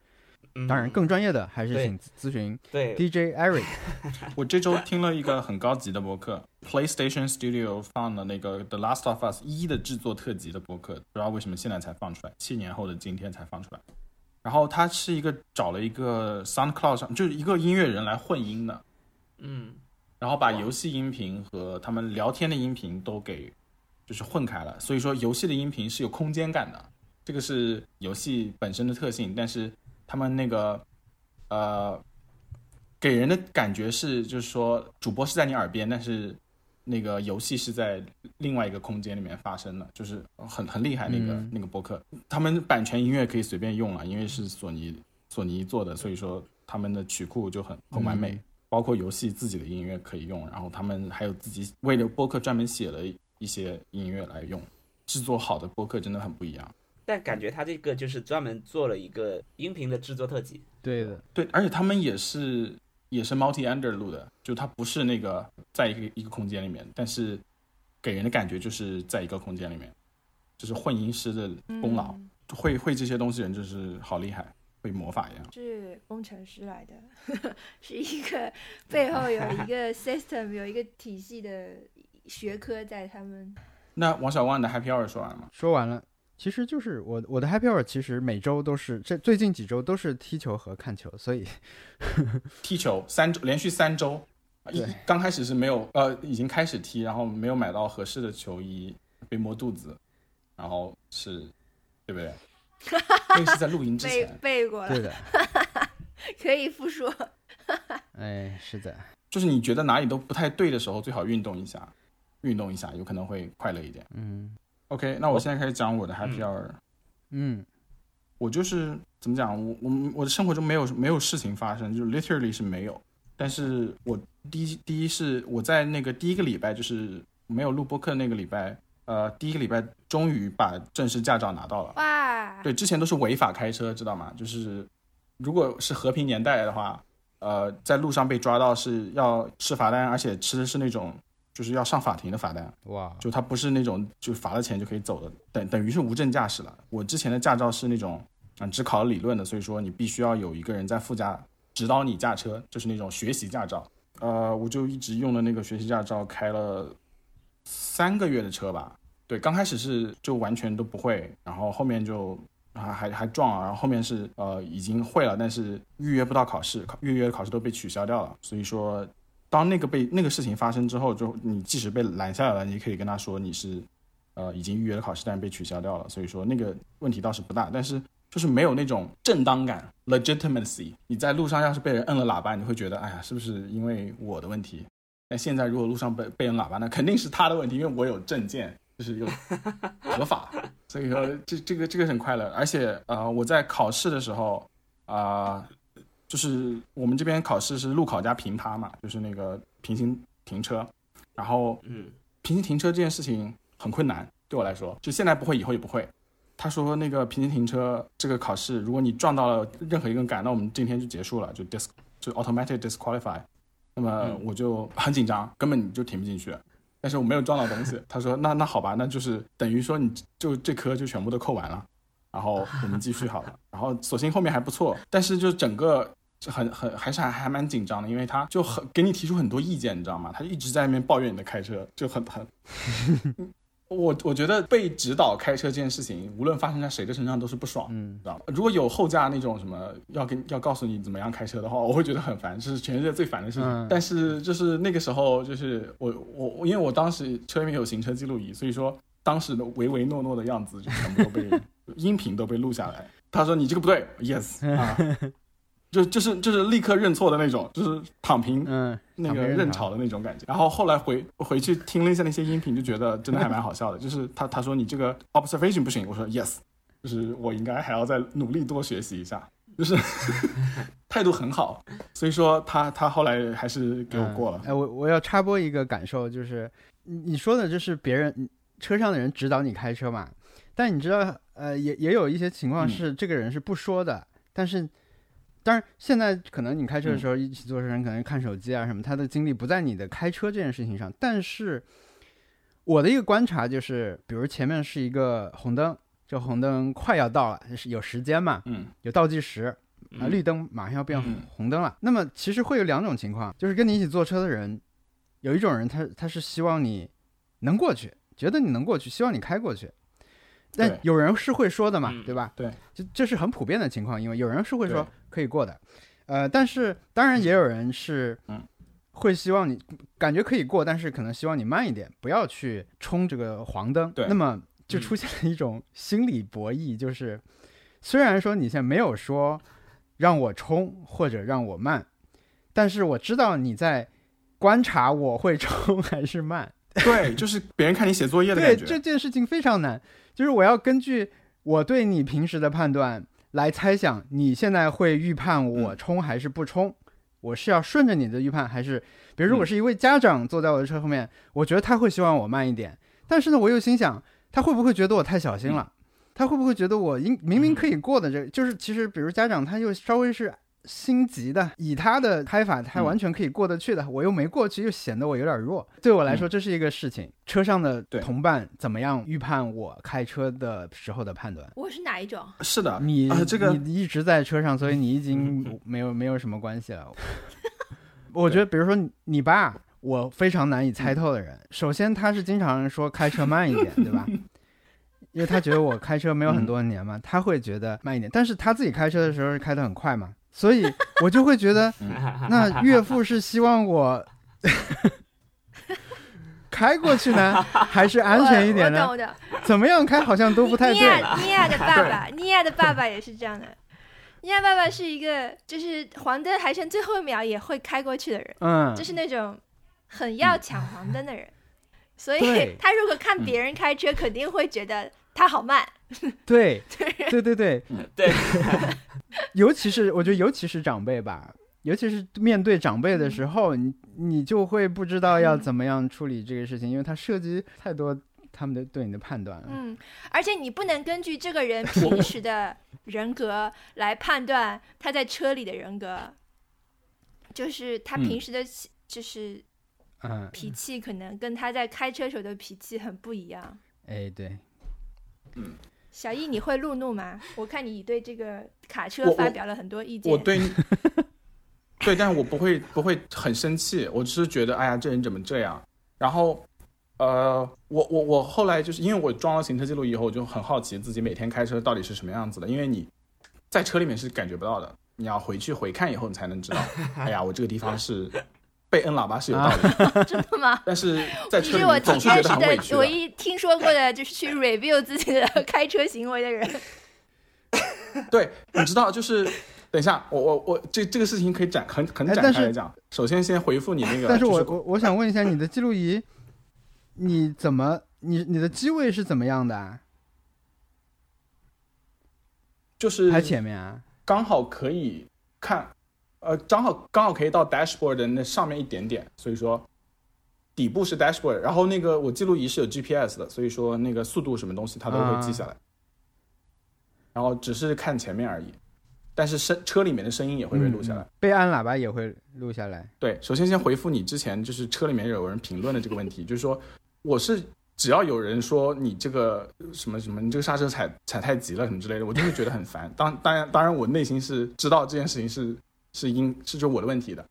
当然更专业的还是请咨询对 DJ Eric。我这周听了一个很高级的博客，PlayStation Studio 放的那个《The Last of Us》一的制作特辑的博客，不知道为什么现在才放出来，七年后的今天才放出来。然后他是一个找了一个 SoundCloud 上就是一个音乐人来混音的，嗯，然后把游戏音频和他们聊天的音频都给就是混开了，所以说游戏的音频是有空间感的，这个是游戏本身的特性。但是他们那个呃给人的感觉是就是说主播是在你耳边，但是。那个游戏是在另外一个空间里面发生的，就是很很厉害那个那个博客，他们版权音乐可以随便用了，因为是索尼索尼做的，所以说他们的曲库就很很完美，包括游戏自己的音乐可以用，然后他们还有自己为了播客专门写了一些音乐来用，制作好的播客真的很不一样。但感觉他这个就是专门做了一个音频的制作特辑。对的，对，而且他们也是。也是 multi under 录的，就它不是那个在一个一个空间里面，但是给人的感觉就是在一个空间里面。就是混音师的功劳，嗯会会这些东西人就是好厉害，会魔法一样。是工程师来的，是一个背后有一个 system，有一个体系的学科在他们。那王小光你的 Happy Hour 说完了吗？说完了，其实就是我我的 Happy Hour 其实每周都是这最近几周都是踢球和看球，所以 踢球三周连续三周，一对刚开始是没有呃已经开始踢，然后没有买到合适的球衣，被摸肚子，然后是，对不对？那个是在录音之 前，背过了，对的，可以复述。哎，是的，就是你觉得哪里都不太对的时候，最好运动一下，运动一下有可能会快乐一点。嗯 OK，那我现在开始讲我的 Happy Hour。嗯我就是怎么讲，我我我的生活中没有没有事情发生，就是 literally 是没有。但是我第一第一是我在那个第一个礼拜，就是没有录播课那个礼拜，呃，第一个礼拜终于把正式驾照拿到了。哇，对，之前都是违法开车，知道吗？就是如果是和平年代的话，呃，在路上被抓到是要吃罚单，而且吃的是那种就是要上法庭的罚单。哇，就他不是那种就罚了钱就可以走的，等等于是无证驾驶了。我之前的驾照是那种嗯只考了理论的，所以说你必须要有一个人在副驾指导你驾车，就是那种学习驾照。呃，我就一直用的那个学习驾照开了三个月的车吧。对，刚开始是就完全都不会，然后后面就还还还撞了，然后后面是呃已经会了，但是预约不到考试，考预约的考试都被取消掉了。所以说，当那个被那个事情发生之后，就你即使被拦下来了，你可以跟他说你是呃已经预约了考试，但是被取消掉了。所以说那个问题倒是不大，但是就是没有那种正当感 legitimacy。你在路上要是被人摁了喇叭，你会觉得哎呀，是不是因为我的问题？但现在如果路上被被人喇叭，那肯定是他的问题，因为我有证件，就是有 合法。所以说这这个这个很快乐，而且呃我在考试的时候啊、就是我们这边考试是路考加平趴嘛，就是那个平行停车，然后嗯，平行停车这件事情很困难，对我来说，就现在不会，以后也不会。他说那个平行停车这个考试，如果你撞到了任何一根杆，那我们今天就结束了，就 dis 就 automatic disqualify。那么嗯我就很紧张，根本你就停不进去。但是我没有撞到东西。他说那那好吧，那就是等于说你就这科就全部都扣完了，然后我们继续好了。然后索性后面还不错，但是就整个就很很还是还还蛮紧张的，因为他就很给你提出很多意见，你知道吗？他就一直在那边抱怨你的开车，就很很。我我觉得被指导开车这件事情，无论发生在谁的身上都是不爽，嗯知道吗？如果有后驾那种什么要跟要告诉你怎么样开车的话，我会觉得很烦，这是全世界最烦的事情。嗯但是就是那个时候，就是我我我，因为我当时车里面有行车记录仪，所以说当时的唯唯诺诺的样子就全部都被 音频都被录下来。他说你这个不对，yes 啊，就就是就是立刻认错的那种，就是躺平嗯，那个认潮的那种感觉。然后后来回回去听了一下那些音频，就觉得真的还蛮好笑的。就是他他说你这个 observation 不行，我说 yes，就是我应该还要再努力多学习一下，就是 态度很好。所以说他他后来还是给我过了嗯。哎，我我要插播一个感受，就是你你说的就是别人车上的人指导你开车嘛，但你知道，呃，也也有一些情况嗯是这个人是不说的，但是。当然，现在可能你开车的嗯时候，一起坐车人可能看手机啊什么，他的精力不在你的开车这件事情上。但是，我的一个观察就是，比如前面是一个红灯，这红灯快要到了，是有时间嘛，嗯有倒计时，啊，嗯绿灯马上要变嗯红灯了。那么其实会有两种情况，就是跟你一起坐车的人，有一种人他他是希望你能过去，觉得你能过去，希望你开过去。但有人是会说的嘛，嗯对吧？对，这这是很普遍的情况，因为有人是会说可以过的，呃，但是当然也有人是，嗯，会希望你感觉可以过，但是可能希望你慢一点，不要去冲这个黄灯。对那么就嗯出现了一种心理博弈，就是虽然说你现在没有说让我冲或者让我慢，但是我知道你在观察我会冲 还是慢。对，就是别人看你写作业的对感觉。这件事情非常难，就是我要根据我对你平时的判断来猜想，你现在会预判我嗯冲还是不冲？我是要顺着你的预判，还是比如说嗯我是一位家长坐在我的车后面，我觉得他会希望我慢一点，但是呢，我又心想他会不会觉得我太小心了？他会不会觉得我应明明可以过的这，就是其实比如家长他又稍微是心急的，以他的开法，他嗯完全可以过得去的，我又没过去，又显得我有点弱。对我来说，这是一个事情。车上的同伴怎么样预判我开车的时候的判断？我是哪一种？是的，你、啊这个你一直在车上，所以你已经没有没有什么关系了。我觉得，比如说你你爸，我非常难以猜透的人。首先，他是经常说开车慢一点，对吧？因为他觉得我开车没有很多年嘛，他会觉得慢一点。但是他自己开车的时候是开得很快嘛，所以我就会觉得 那岳父是希望我 开过去呢，还是安全一点呢？我懂我懂。怎么样开好像都不太对。尼亚尼亚的爸爸，尼亚的爸爸也是这样的。尼亚爸爸是一个，就是黄灯还剩最后一秒也会开过去的人，嗯，就是那种很要抢黄灯的人。所以他如果看别人开车，肯定会觉得他好慢。对，对。对对，对，尤其是我觉得，尤其是长辈吧，尤其是面对长辈的时候，你你就会不知道要怎么样处理这个事情，因为它涉及太多他们的对你的判断了。嗯，而且你不能根据这个人平时的人格来判断他在车里的人格，就是他嗯。平时的气就是嗯，脾气可能跟他在开车时候的脾气很不一样。哎，对，小易，你会路怒吗？我看你对这个卡车发表了很多意见。我对，对，但是我不会不会很生气，我只是觉得，哎呀，这人怎么这样？然后，呃，我我我后来就是因为我装了行车记录仪以后，我就很好奇自己每天开车到底是什么样子的，因为你在车里面是感觉不到的，你要回去回看以后，你才能知道，哎呀，我这个地方是被摁喇叭是有道理的，真的吗？但是在车里你是我面总是觉认识得很委屈的唯一听说过的，就是去 review 自己的开车行为的人。对，你知道，就是等一下，我我我这这个事情可以展很很展开来讲。首先先回复你那个，但是就我我我想问一下，你的记录仪，你怎么你你的机位是怎么样的啊？就是还前面啊？刚好可以看，呃，刚好刚好可以到 dashboard 的那上面一点点，所以说底部是 dashboard，然后那个我记录仪是有 GPS 的，所以说那个速度什么东西它都会记下来，然后只是看前面而已，但是声车里面的声音也会被录下来。嗯被按喇叭也会录下来。对，首先先回复你之前就是车里面有人评论的这个问题，就是说我是只要有人说你这个什么什么，你这个刹车踩踩太急了什么之类的，我就会觉得很烦。当当然当然，我内心是知道这件事情是是因是就我的问题的，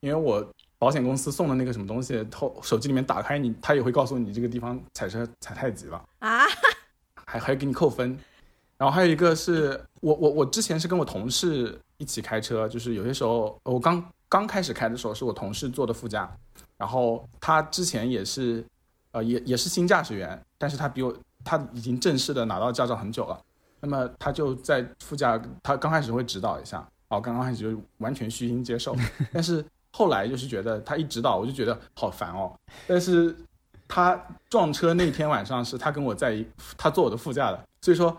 因为我保险公司送的那个什么东西，后手机里面打开你，他也会告诉你这个地方踩车踩太急了。啊，还还给你扣分。然后还有一个是我我我之前是跟我同事一起开车，就是有些时候我刚刚开始开的时候是我同事坐的副驾，然后他之前也是呃也也是新驾驶员，但是他比我他已经正式的拿到驾照很久了，那么他就在副驾，他刚开始会指导一下，哦，刚刚开始就完全虚心接受，但是后来就是觉得他一指导我就觉得好烦哦，但是他撞车那天晚上是他跟我在一，他坐我的副驾的，所以说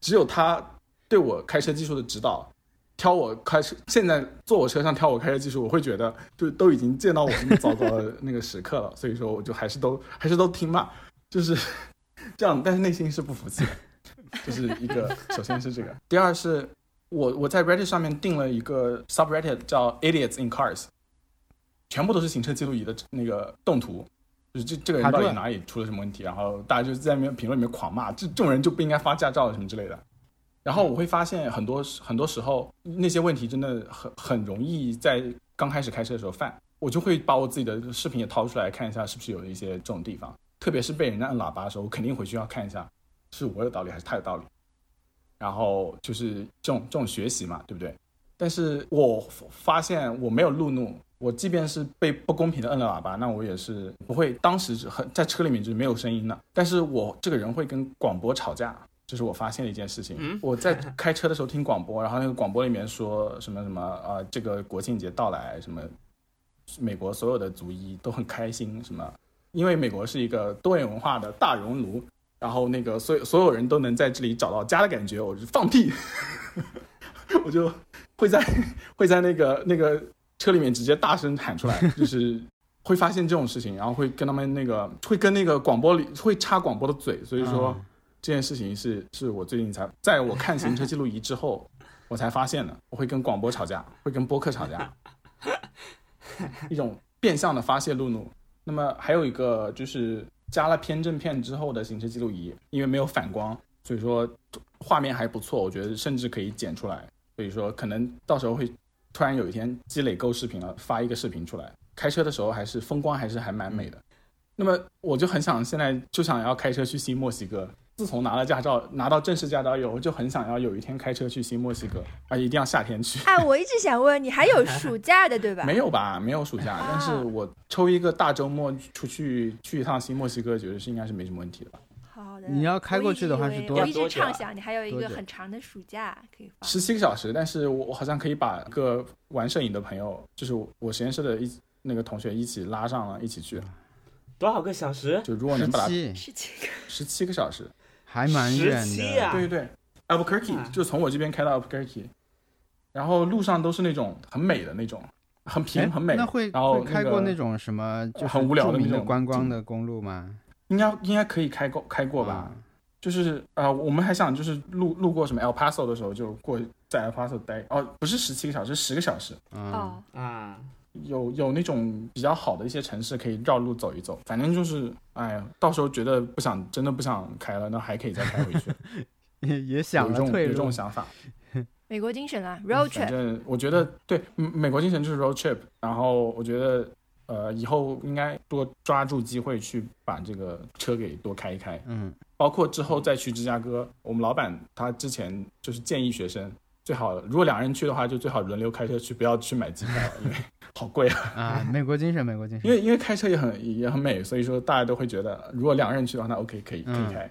只有他对我开车技术的指导，挑我开车，现在坐我车上挑我开车技术，我会觉得就都已经见到我那么糟糕的那个时刻了，所以说我就还是都还是都听嘛，就是这样，但是内心是不服气，就是一个首先是这个，第二是我我在 Reddit 上面定了一个 subreddit 叫 Idiots in Cars，全部都是行车记录仪的那个动图。就是这这个人到底哪里出了什么问题，然后大家就在那边评论里面狂骂，这这种人就不应该发驾照什么之类的。然后我会发现很多很多时候那些问题真的很很容易在刚开始开车的时候犯，我就会把我自己的视频也掏出来看一下是不是有一些这种地方，特别是被人家按喇叭的时候，我肯定回去要看一下是我有道理还是他有道理。然后就是这种这种学习嘛，对不对？但是我发现我没有路怒，我即便是被不公平的摁了喇叭，那我也是不会当时很在车里面就是没有声音的。但是我这个人会跟广播吵架，这是我发现的一件事情。嗯我在开车的时候听广播，然后那个广播里面说什么什么啊、呃这个国庆节到来，什么美国所有的族裔都很开心，什么因为美国是一个多元文化的大熔炉，然后那个所有所有人都能在这里找到家的感觉，我就放屁，我就会在会在那个那个车里面直接大声喊出来，就是会发现这种事情，然后会跟他们那个会跟那个广播里会插广播的嘴，所以说。嗯这件事情是是我最近才在我看行车记录仪之后，我才发现的，我会跟广播吵架，会跟播客吵架，一种变相的发泄路怒。那么还有一个就是加了偏振片之后的行车记录仪，因为没有反光，所以说画面还不错，我觉得甚至可以剪出来。所以说可能到时候会突然有一天积累够视频了，发一个视频出来。开车的时候还是风光还是还蛮美的。那么我就很想现在就想要开车去新墨西哥。自从拿了驾照，拿到正式驾照以后，就很想要有一天开车去新墨西哥，啊一定要夏天去。哎，我一直想问你，还有暑 假的对吧？没有吧，没有暑假，但是我抽一个大周末出去去一趟新墨西哥，觉得是应该是没什么问题的吧。好的。你要开过去的话是多我一直畅想你还有一个很长的暑假可以放。十七个小时，但是我我好像可以把个玩摄影的朋友，就是我实验室的一那个同学一起拉上了，一起去。多少个小时？就如果能把它十七个十七个小时。还蛮远的，对对对，Albuquerque 就从我这边开到 Albuquerque，然后路上都是那种很美的那种，很平很美。那会然后开过那种什么就很无聊的那种观光的公路吗？应该应该可以开过开过吧？就是呃，我们还想就是路路过什么 El Paso 的时候就过在 El Paso 待哦，不是十七个小时，十个小时。哦啊。有有那种比较好的一些城市可以绕路走一走，反正就是，哎呀，到时候觉得不想，真的不想开了，那还可以再开回去。也也想有这种有这种想法。美国精神啊，road trip。反正我觉得对，美国精神就是 road trip。然后我觉得，呃，以后应该多抓住机会去把这个车给多开一开。嗯。包括之后再去芝加哥，我们老板他之前就是建议学生，最好如果两人去的话，就最好轮流开车去，不要去买机票，因为。好贵啊！啊，美国精神，美国精神。因为因为开车也很也很美，所以说大家都会觉得，如果两个人去的话，那 OK 可以可以开。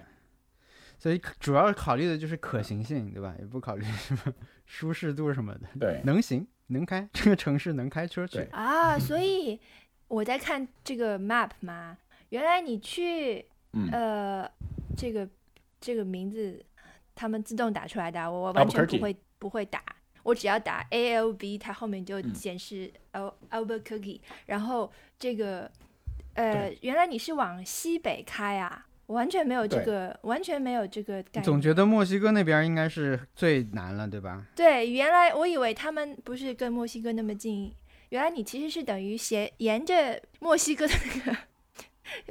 所以主要考虑的就是可行性，对吧？也不考虑什么舒适度什么的。对，能行能开，这个城市能开车去啊。所以我在看这个 map 嘛，原来你去呃这个这个名字他们自动打出来的，我完全不会不会打。我只要打 A L B，它后面就显示 Al Albuquerque，然后这个呃，原来你是往西北开啊，完全没有这个，完全没有这个概念。总觉得墨西哥那边应该是最难了，对吧？对，原来我以为他们不是跟墨西哥那么近，原来你其实是等于斜沿着墨西哥的那个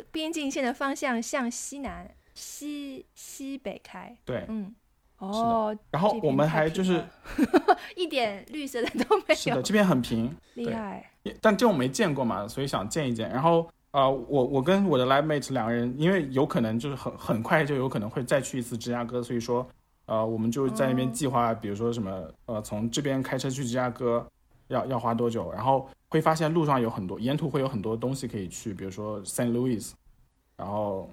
边境线的方向向西南西西北开。对，嗯。哦，然后我们还就是 一点绿色的都没有。是的，这边很平，厉害。但这我没见过嘛，所以想见一见。然后啊，我我跟我的 live mate 两个人，因为有可能就是很很快就有可能会再去一次芝加哥，所以说呃，我们就在那边计划，比如说什么呃，从这边开车去芝加哥要要花多久，然后会发现路上有很多，沿途会有很多东西可以去，比如说 Saint Louis，然后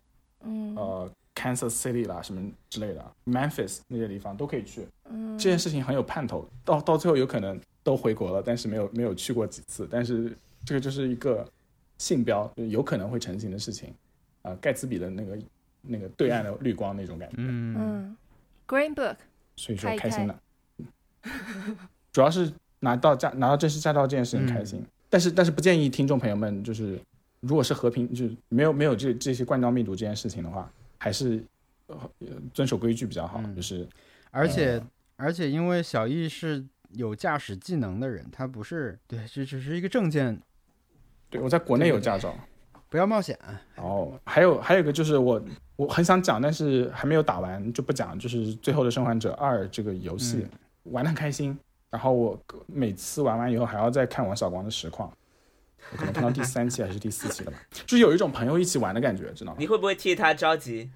嗯呃。Kansas City 啦，什么之类的，Memphis 那些地方都可以去。嗯，这件事情很有盼头，到到最后有可能都回国了，但是没有没有去过几次。但是这个就是一个信标，有可能会成型的事情。啊，盖茨比的那个那个对岸的绿光那种感觉。嗯嗯，Green Book，所以说开心了。主要是拿到驾拿到正式驾照这件事情开心，但是但是不建议听众朋友们就是，如果是和平就是没有没有这这些冠状病毒这件事情的话。还是遵守规矩比较好，就是，而且而且因为小易是有驾驶技能的人，他不是对，这只是一个证件。对，我在国内有驾照，不要冒险。哦，还有还有一个就是我我很想讲，但是还没有打完就不讲，就是《最后的生还者二》这个游戏玩的很开心，然后我每次玩完以后还要再看王小光的实况。我可能看到第三期还是第四期了吧，就是有一种朋友一起玩的感觉，知道吗？你会不会替他着急？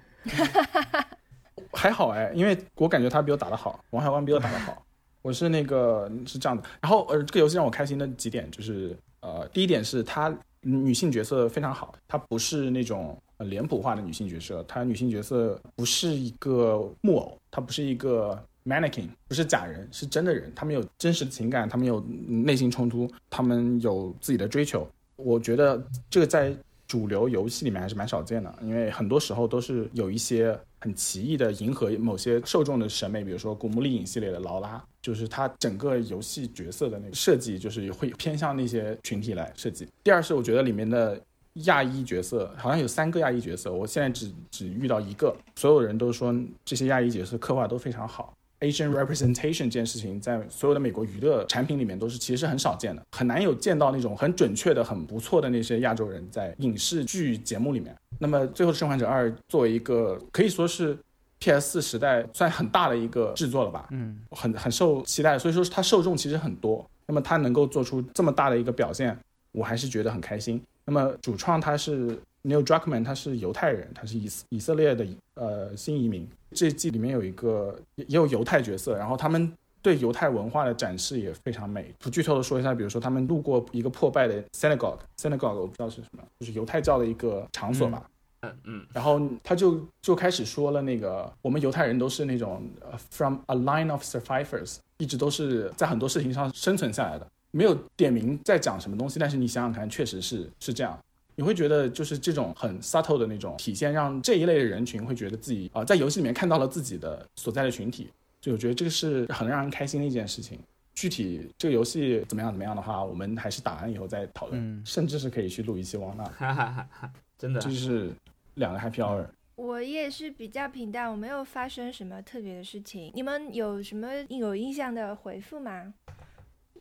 还好哎，因为我感觉他比我打得好，王海光比我打得好。我是那个是这样的，然后呃，这个游戏让我开心的几点就是，呃，第一点是它女性角色非常好，它不是那种脸谱化的女性角色，它女性角色不是一个木偶，它不是一个。Mannequin 不是假人，是真的人。他们有真实的情感，他们有内心冲突，他们有自己的追求。我觉得这个在主流游戏里面还是蛮少见的，因为很多时候都是有一些很奇异的迎合某些受众的审美，比如说《古墓丽影》系列的劳拉，就是他整个游戏角色的那个设计，就是会偏向那些群体来设计。第二是我觉得里面的亚裔角色好像有三个亚裔角色，我现在只只遇到一个，所有人都说这些亚裔角色刻画都非常好。Asian representation 这件事情，在所有的美国娱乐产品里面都是其实是很少见的，很难有见到那种很准确的、很不错的那些亚洲人在影视剧节目里面。那么《最后的生还者二》作为一个可以说是 PS 四时代算很大的一个制作了吧，嗯，很很受期待，所以说它受众其实很多。那么它能够做出这么大的一个表现，我还是觉得很开心。那么主创他是 Neil Druckmann，他是犹太人，他是以以色列的呃新移民。这季里面有一个也也有犹太角色，然后他们对犹太文化的展示也非常美。不剧透的说一下，比如说他们路过一个破败的 synagogue，synagogue 我不知道是什么，就是犹太教的一个场所吧。嗯嗯，然后他就就开始说了那个我们犹太人都是那种、呃 from a line of survivors，一直都是在很多事情上生存下来的。没有点名在讲什么东西，但是你想想看，确实是是这样。你会觉得就是这种很 subtle 的那种体现，让这一类的人群会觉得自己啊、在游戏里面看到了自己的所在的群体，就我觉得这个是很让人开心的一件事情。具体这个游戏怎么样怎么样的话，我们还是打完以后再讨论，嗯甚至是可以去录一期汪娜，哈哈哈哈，真的就是两个 happy hour。我也是比较平淡，我没有发生什么特别的事情。你们有什么有印象的回复吗？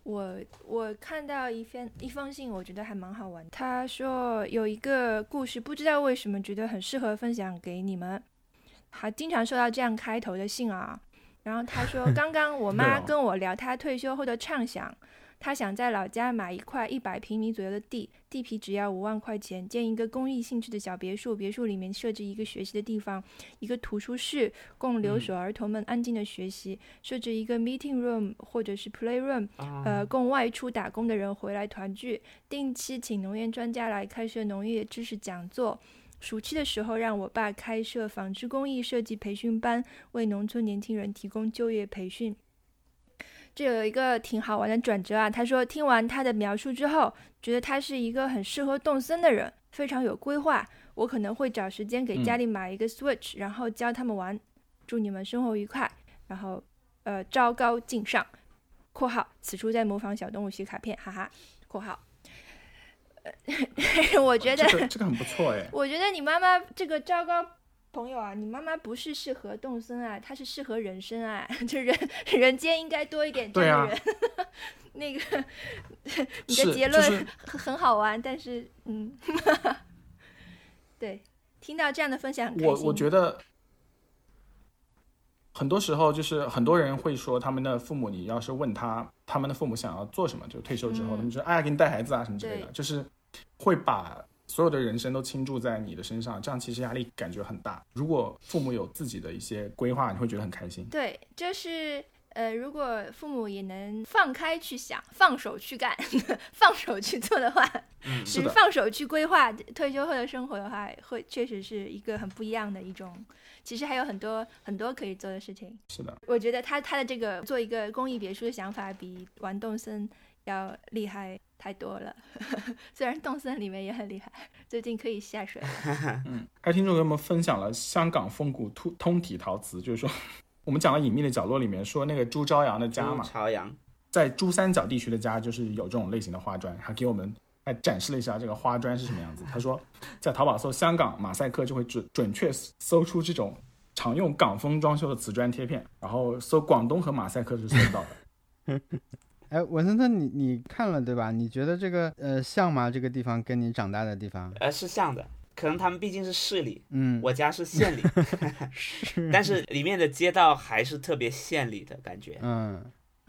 我我看到一篇一封信，我觉得还蛮好玩。他说有一个故事，不知道为什么觉得很适合分享给你们。还经常收到这样开头的信啊。然后他说，刚刚我妈跟我聊她退休后的畅想，她想在老家买一块一百平米左右的地，地皮只要五万块钱，建一个公益性质的小别墅，别墅里面设置一个学习的地方，一个图书室，供留守儿童们安静的学习，设置一个 meeting room 或者是 play room，啊，呃，供外出打工的人回来团聚，定期请农业专家来开设农业知识讲座。暑期的时候，让我爸开设纺织工艺设计培训班，为农村年轻人提供就业培训。这有一个挺好玩的转折啊！他说，听完他的描述之后，觉得他是一个很适合动森的人，非常有规划。我可能会找时间给家里买一个 Switch，、然后教他们玩。祝你们生活愉快，然后呃昭高敬上。（括号此处在模仿小动物写卡片，哈哈。）（括号）呃，我觉得这个 这个很不错哎，我觉得你妈妈这个糟糕朋友啊，你妈妈不是适合动森啊，她是适合人生啊，就人人间应该多一点这样的人。那个你的结论就是很很好玩，但是嗯，对，听到这样的分享我心。我觉得很多时候就是很多人会说，他们的父母，你要是问他他们的父母想要做什么，就退休之后，嗯他们说哎呀，给你带孩子啊什么之类的，就是会把所有的人生都倾注在你的身上，这样其实压力感觉很大。如果父母有自己的一些规划，你会觉得很开心。对，就是呃，如果父母也能放开去想，放手去干，放手去做的话，嗯是放手去规划退休后的生活的话，会确实是一个很不一样的一种。其实还有很多很多可以做的事情。是的，我觉得他他的这个做一个公益别墅的想法，比玩动森要厉害太多了。虽然动森里面也很厉害，最近可以下水了。嗯，还听众给我们分享了香港风骨通通体陶瓷，就是说我们讲了隐秘的角落里面说那个朱朝阳的家嘛，朝阳，在珠三角地区的家就是有这种类型的花砖，还给我们还展示了一下这个花砖是什么样子。他说，在淘宝搜香港马赛克就会准准确搜出这种常用港风装修的瓷砖贴片，然后搜广东和马赛克是搜不到的。哎，文森特，你你看了对吧？你觉得这个呃像吗？这个地方跟你长大的地方？呃，是像的，可能他们毕竟是市里，嗯，我家是县里 是，但是里面的街道还是特别县里的感觉。嗯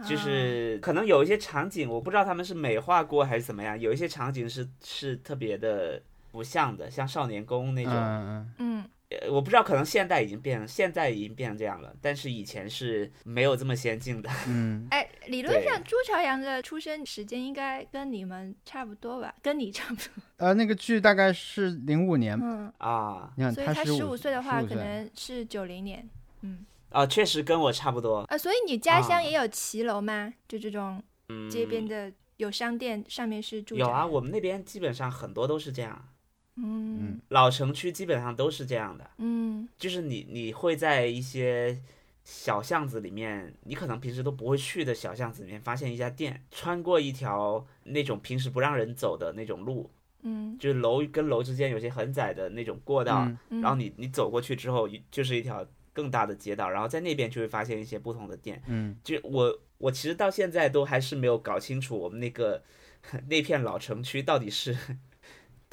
就是可能有一些场景，我不知道他们是美化过还是怎么样，有一些场景是是特别的不像的，像少年宫那嗯种。嗯嗯，呃我不知道，可能现在已经变了，现在已经变成这样了，但是以前是没有这么先进的。嗯哎，理论上朱朝阳的出生时间应该跟你们差不多吧？跟你差不多。呃，那个剧大概是零五年，嗯，啊你看所以他十十五岁的话，可能是九零年。嗯，啊，确实跟我差不多。啊，所以你家乡啊也有骑楼吗？就这种嗯，街边的有商店，上面是住宅。有啊，我们那边基本上很多都是这样，嗯。老城区基本上都是这样的，嗯。就是你你会在一些小巷子里面，你可能平时都不会去的小巷子里面发现一家店，穿过一条那种平时不让人走的那种路，嗯。就是楼跟楼之间有些很窄的那种过道，然后你你走过去之后，就是一条更大的街道，然后在那边就会发现一些不同的店。嗯，就我我其实到现在都还是没有搞清楚我们那个 那片老城区到底是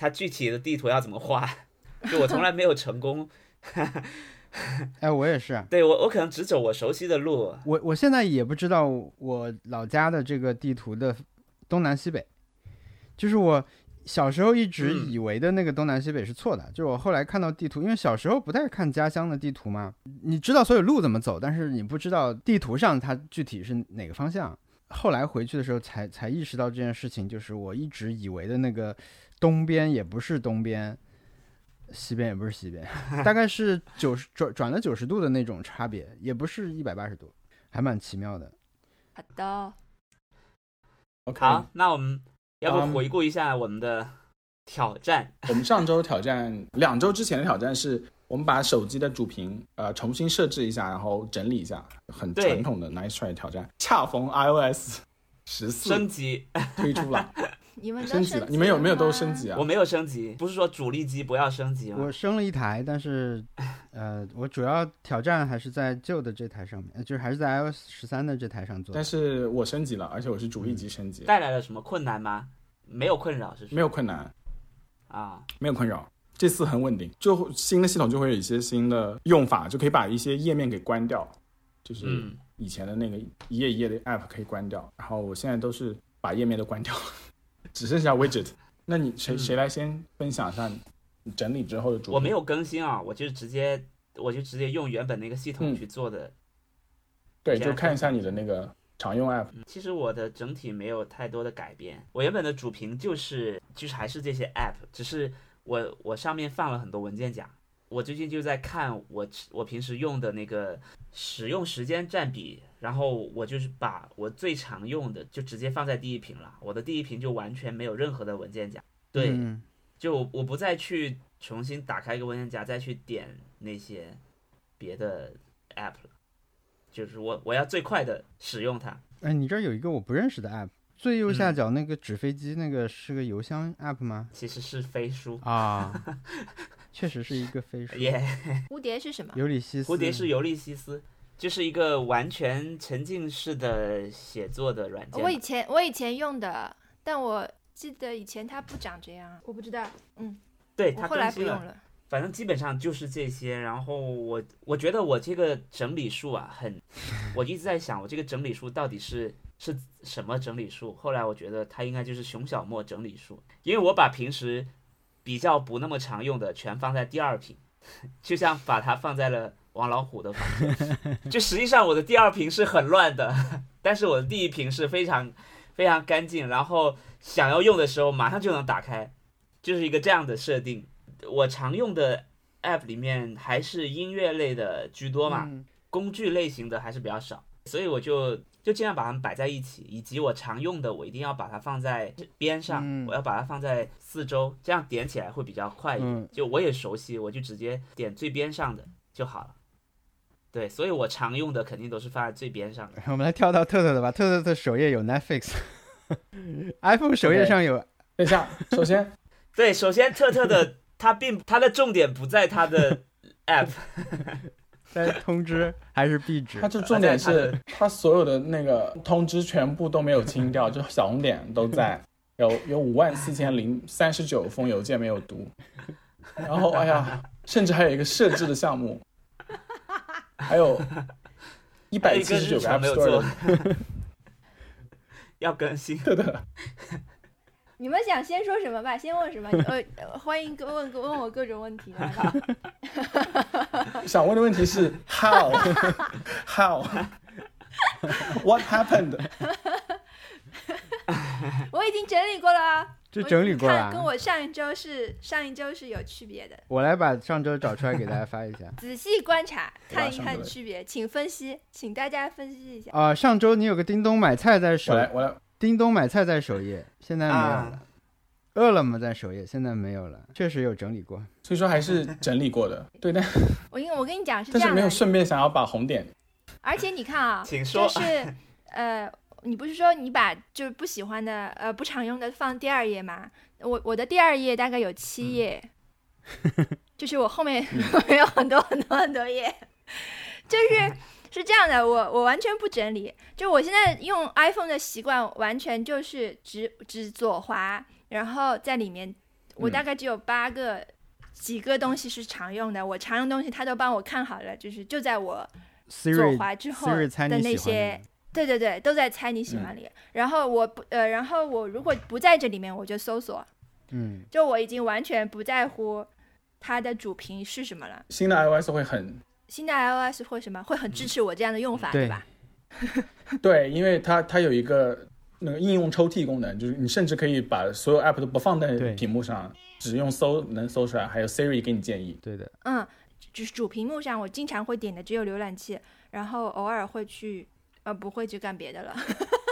它具体的地图要怎么画，就我从来没有成功。哎，我也是啊，对我我可能只走我熟悉的路。我我现在也不知道我老家的这个地图的东南西北，就是我小时候一直嗯以为的那个东南西北是错的，就是我后来看到地图，因为小时候不太看家乡的地图嘛，你知道所有路怎么走，但是你不知道地图上它具体是哪个方向。后来回去的时候才才意识到这件事情，就是我一直以为的那个东边也不是东边，西边也不是西边，大概是九十转转了九十度的那种差别，也不是一百八十度，还蛮奇妙的。好的，OK，好，那我们要嗯不回顾一下我们的挑战？我们上周挑战，两周之前的挑战是我们把手机的主屏呃重新设置一下，然后整理一下，很传统的 Nice Try 挑战。恰逢 iOS 十四升级，推出了，你们升级了，你们有没有都升级啊我？没有升级，不是说主力机不要升级吗？我升了一台，但是，呃，我主要挑战还是在旧的这台上面，呃就是还是在 iOS 十三的这台上做但。是我升级了，而且我是主力机升级，带来了什么困难吗？没有困扰是说没有困难，啊，没有困扰。这次很稳定，就新的系统就会有一些新的用法，就可以把一些页面给关掉，就是嗯，以前的那个一页一页的 app 可以关掉。然后我现在都是把页面都关掉了，只剩下 widget。那你谁嗯谁来先分享一下你整理之后的主？我没有更新啊，我就直接我就直接用原本那个系统嗯去做的。对，就看一下你的那个常用 app。嗯其实我的整体没有太多的改变，我原本的主屏就是就是还是这些 app，只是我我上面放了很多文件夹。我最近就在看我我平时用的那个使用时间占比，然后我就是把我最常用的就直接放在第一屏了，我的第一屏就完全没有任何的文件夹。对，嗯就我不再去重新打开一个文件夹，再去点那些别的 app 了，就是我我要最快的使用它。哎，你这儿有一个我不认识的 app，最右下角那个纸飞机那个是个邮箱 app 吗？其实是飞书，啊，确实是一个飞 书。耶、蝴蝶是什么？尤里西斯。蝴蝶是尤利西斯，就是一个完全沉浸式的写作的软件。我以前我以前用的，但我记得以前它不长这样，我不知道。嗯，对它后来不用了。反正基本上就是这些。然后我我觉得我这个整理术啊，很，我一直在想，我这个整理术到底是是什么整理术？后来我觉得它应该就是熊小莫整理术，因为我把平时比较不那么常用的全放在第二屏，就像把它放在了王老虎的房间。就实际上我的第二屏是很乱的，但是我的第一屏是非常非常干净，然后想要用的时候马上就能打开，就是一个这样的设定。我常用的 app 里面还是音乐类的居多嘛，嗯工具类型的还是比较少，所以我就就尽量把它们摆在一起，以及我常用的，我一定要把它放在边上，嗯我要把它放在四周，这样点起来会比较快一点。嗯就我也熟悉，我就直接点最边上的就好了。对，所以我常用的肯定都是放在最边上的。我们来跳到特特的吧，特特的首页有 Netflix，iPhone 首页上有等一下，首先对，首先特特的它并它的重点不在它的 app，在通知还是壁纸它？这重点是它所有的那个通知全部都没有清掉，就小红点都在，有有五万四千零三十九封邮件没有读，然后哎呀，甚至还有一个设置的项目，还有一还有一个百七十九个 App 没有 Store 做，要更新。对的，你们想先说什么吧？先问什么？呃，呃欢迎各问问我各种问题来吧。想问的问题是 how how what happened？我已经整理过了啊，这整理过了啊。跟我上一周是上一周是有区别的。我来把上周找出来给大家发一下。仔细观察，看一看区别，请分析，请大家分析一下。啊、上周你有个叮咚买菜在手我，来我来，叮咚买菜在首页，现在没有了。啊，饿了么在首页，现在没有了，确实有整理过。所以说还是整理过的，对，但我跟我跟你讲是这样的但是没有，顺便想要把红点，而且你看啊，请说就是呃，你不是说你把就是不喜欢的呃不常用的放第二页吗？我我的第二页大概有七页，就是我后面 后面有很多很多很多页，就是是这样的，我我完全不整理，就我现在用 iPhone 的习惯完全就是只只左滑，然后在里面我嗯大概只有八个。几个东西是常用的，我常用东西它都帮我看好了，就是就在我左滑之后的那些，对对对，都在猜你喜欢里。然后我不呃，然后我如果不在这里面，我就搜索，嗯，就我已经完全不在乎它的主屏是什么了。新的 iOS 会很新的 iOS 会什么会很支持我这样的用法，对吧？对，因为它它有一个那个应用抽屉功能，就是你甚至可以把所有 app 都不放在屏幕上，只用搜能搜出来，还有 Siri 给你建议。对的，嗯，就是主屏幕上我经常会点的只有浏览器，然后偶尔会去呃不会去干别的了。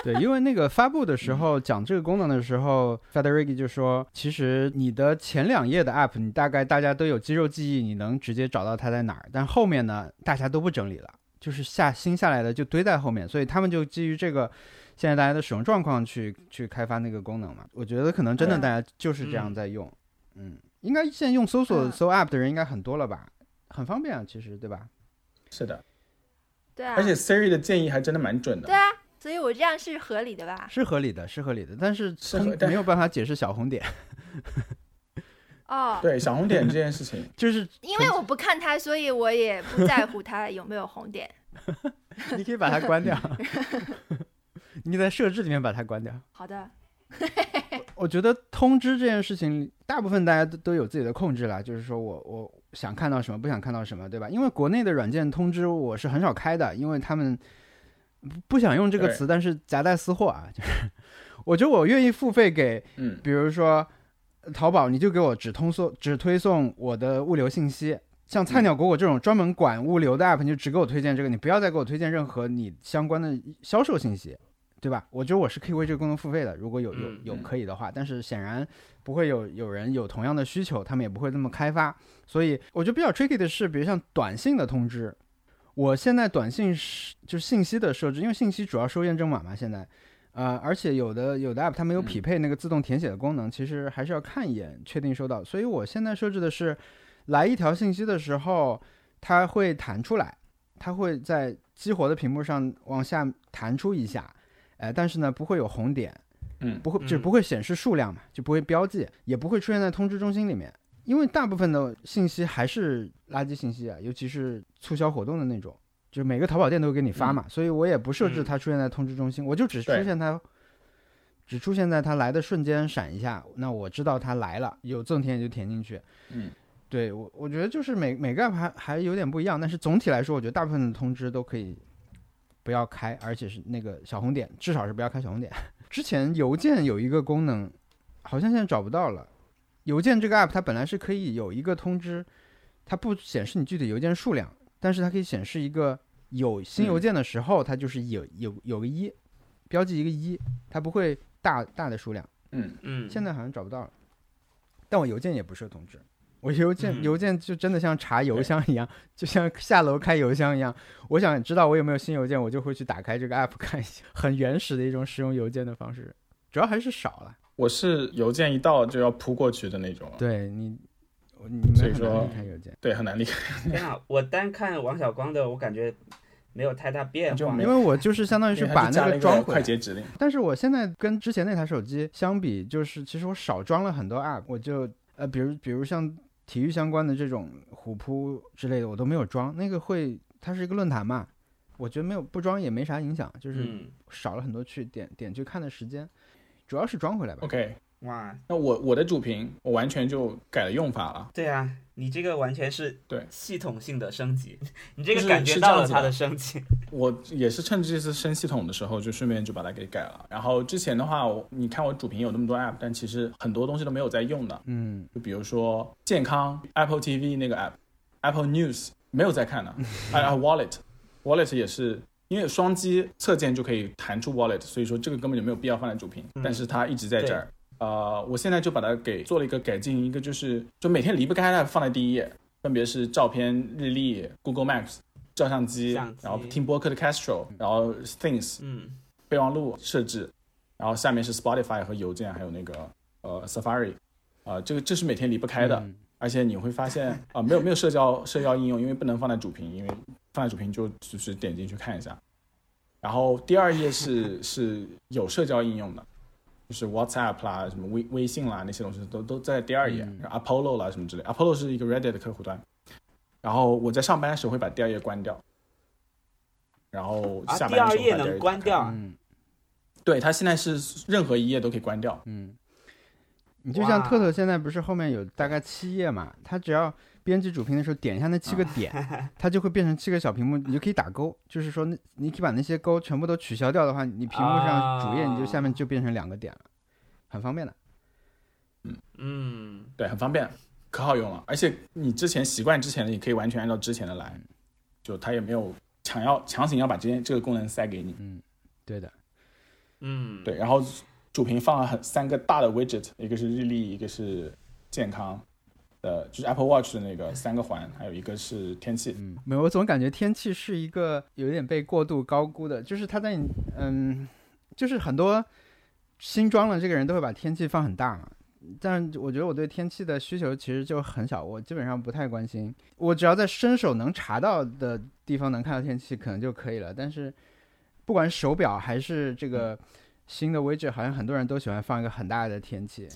对，因为那个发布的时嗯。候讲这个功能的时候，Federici 就说，其实你的前两页的 app，你大概大家都有肌肉记忆，你能直接找到它在哪儿，但后面呢，大家都不整理了，就是下新下来的就堆在后面，所以他们就基于这个。现在大家的使用状况去去开发那个功能嘛，我觉得可能真的嗯大家就是这样嗯。在用，嗯，应该现在用搜索嗯。搜 app 的人应该很多了吧，很方便啊，其实对吧？是的，对啊，而且 Siri 的建议还真的蛮准的。对。啊，所以我这样是合理的吧？是合理的，是合理的，但是是没有办法解释小红点，哦，对小红点这件事情，就是因为我不看它，所以我也不在乎它有没有红点。你可以把它关掉，你在设置里面把它关掉。好的，我觉得通知这件事情，大部分大家都都有自己的控制啦，就是说我我想看到什么，不想看到什么，对吧？因为国内的软件通知我是很少开的，因为他们不不想用这个词，但是夹带私货啊，就是我觉得我愿意付费给，嗯，比如说呃淘宝，你就给我只通送只推送我的物流信息。像菜鸟果果这种专门管物流的 app，你就只给我推荐这个，你不要再给我推荐任何你相关的销售信息，对吧？我觉得我是可以为这个功能付费的，如果有有有可以的话，但是显然不会有有人有同样的需求，他们也不会这么开发，所以我觉得比较 tricky 的是，比如像短信的通知，我现在短信是就是信息的设置，因为信息主要收验证码嘛，现在。呃，而且有的有的 app 它没有嗯匹配那个自动填写的功能，其实还是要看一眼确定收到。所以我现在设置的是，来一条信息的时候，它会弹出来，它会在激活的屏幕上往下弹出一下，呃，但是呢不会有红点，嗯不会就嗯不会显示数量嘛，就不会标记，也不会出现在通知中心里面，因为大部分的信息还是垃圾信息啊，尤其是促销活动的那种，就是每个淘宝店都会给你发嘛，所以我也不设置嗯它出现在通知中心，我就只出现它。只出现在它来的瞬间闪一下，那我知道它来了，有自动填写就填进去。嗯，对我我觉得就是每每个 app 还还有点不一样，但是总体来说，我觉得大部分的通知都可以不要开，而且是那个小红点，至少是不要开小红点。之前邮件有一个功能，好像现在找不到了。邮件这个 app 它本来是可以有一个通知，它不显示你具体邮件数量，但是它可以显示一个有新邮件的时候，它就是有有有个一，标记一个一，它不会大大的数量。嗯，嗯，现在好像找不到了，但我邮件也不设通知，我邮件、嗯邮件就真的像查邮箱一样，就像下楼开邮箱一样。我想知道我有没有新邮件，我就会去打开这个 app 看一下，很原始的一种使用邮件的方式，主要还是少了。我是邮件一到就要扑过去的那种，对你，你们很难所以说离开邮件，对，很难离开。天啊！我单看王小光的，我感觉没有太大变化。因为我就是相当于是把就加了一个装回。快捷指令。但是我现在跟之前那台手机相比，就是其实我少装了很多 app，我就呃，比如比如像体育相关的这种虎扑之类的，我都没有装。那个会它是一个论坛嘛，我觉得没有不装也没啥影响，就是嗯，少了很多去点点去看的时间，主要是装回来吧。OK，哇，那我我的主屏我完全就改了用法了。对啊，你这个完全是对系统性的升级，你这个是感觉到了它的升级。我也是趁这次升系统的时候，就顺便就把它给改了。然后之前的话，我你看我主屏有那么多 app，但其实很多东西都没有在用的。嗯，就比如说健康 Apple TV 那个 app，Apple News 没有在看的，还有 Wallet，Wallet 也是因为双击侧键就可以弹出 Wallet，所以说这个根本就没有必要放在主屏，嗯但是它一直在这儿。呃，我现在就把它给做了一个改进，一个就是就每天离不开的放在第一页，分别是照片、日历、Google Maps、照相机，相机然后听播客的 Castro，然后 Things 嗯备忘录设置，然后下面是 Spotify 和邮件，还有那个呃 Safari，啊、这个这是每天离不开的。嗯而且你会发现啊、没有没有社交社交应用，因为不能放在主屏，因为放在主屏就就是点进去看一下。然后第二页是是有社交应用的，就是 WhatsApp 啦、什么微微信啦那些东西都都在第二页、Apollo 啦什么之类。Apollo 是一个 Reddit 的客户端，然后我在上班的时候会把第二页关掉，然后啊，下第班的时候把第二二页能关掉啊，嗯对，它现在是任何一页都可以关掉。嗯，你就像特特现在不是后面有大概七页嘛，它只要编辑主屏的时候点一下那七个啊点，它就会变成七个小屏幕，你就可以打勾。就是说，那你可以把那些勾全部都取消掉的话，你屏幕上主页你就下面就变成两个点了，很方便的。嗯，对，很方便，可好用了。而且你之前习惯之前的，你可以完全按照之前的来，就它也没有强要强行要把这件这个功能塞给你。嗯，对的。嗯，对，然后主屏放了很三个大的 widget，一个是日历，一个是健康呃，就是 Apple Watch 的那个三个环，还有一个是天气。嗯，没有，我总感觉天气是一个有点被过度高估的，就是他在你嗯，就是很多新装了这个人都会把天气放很大嘛。但我觉得我对天气的需求其实就很小，我基本上不太关心。我只要在伸手能查到的地方能看到天气，可能就可以了。但是不管手表还是这个新的 widget，好像很多人都喜欢放一个很大的天气。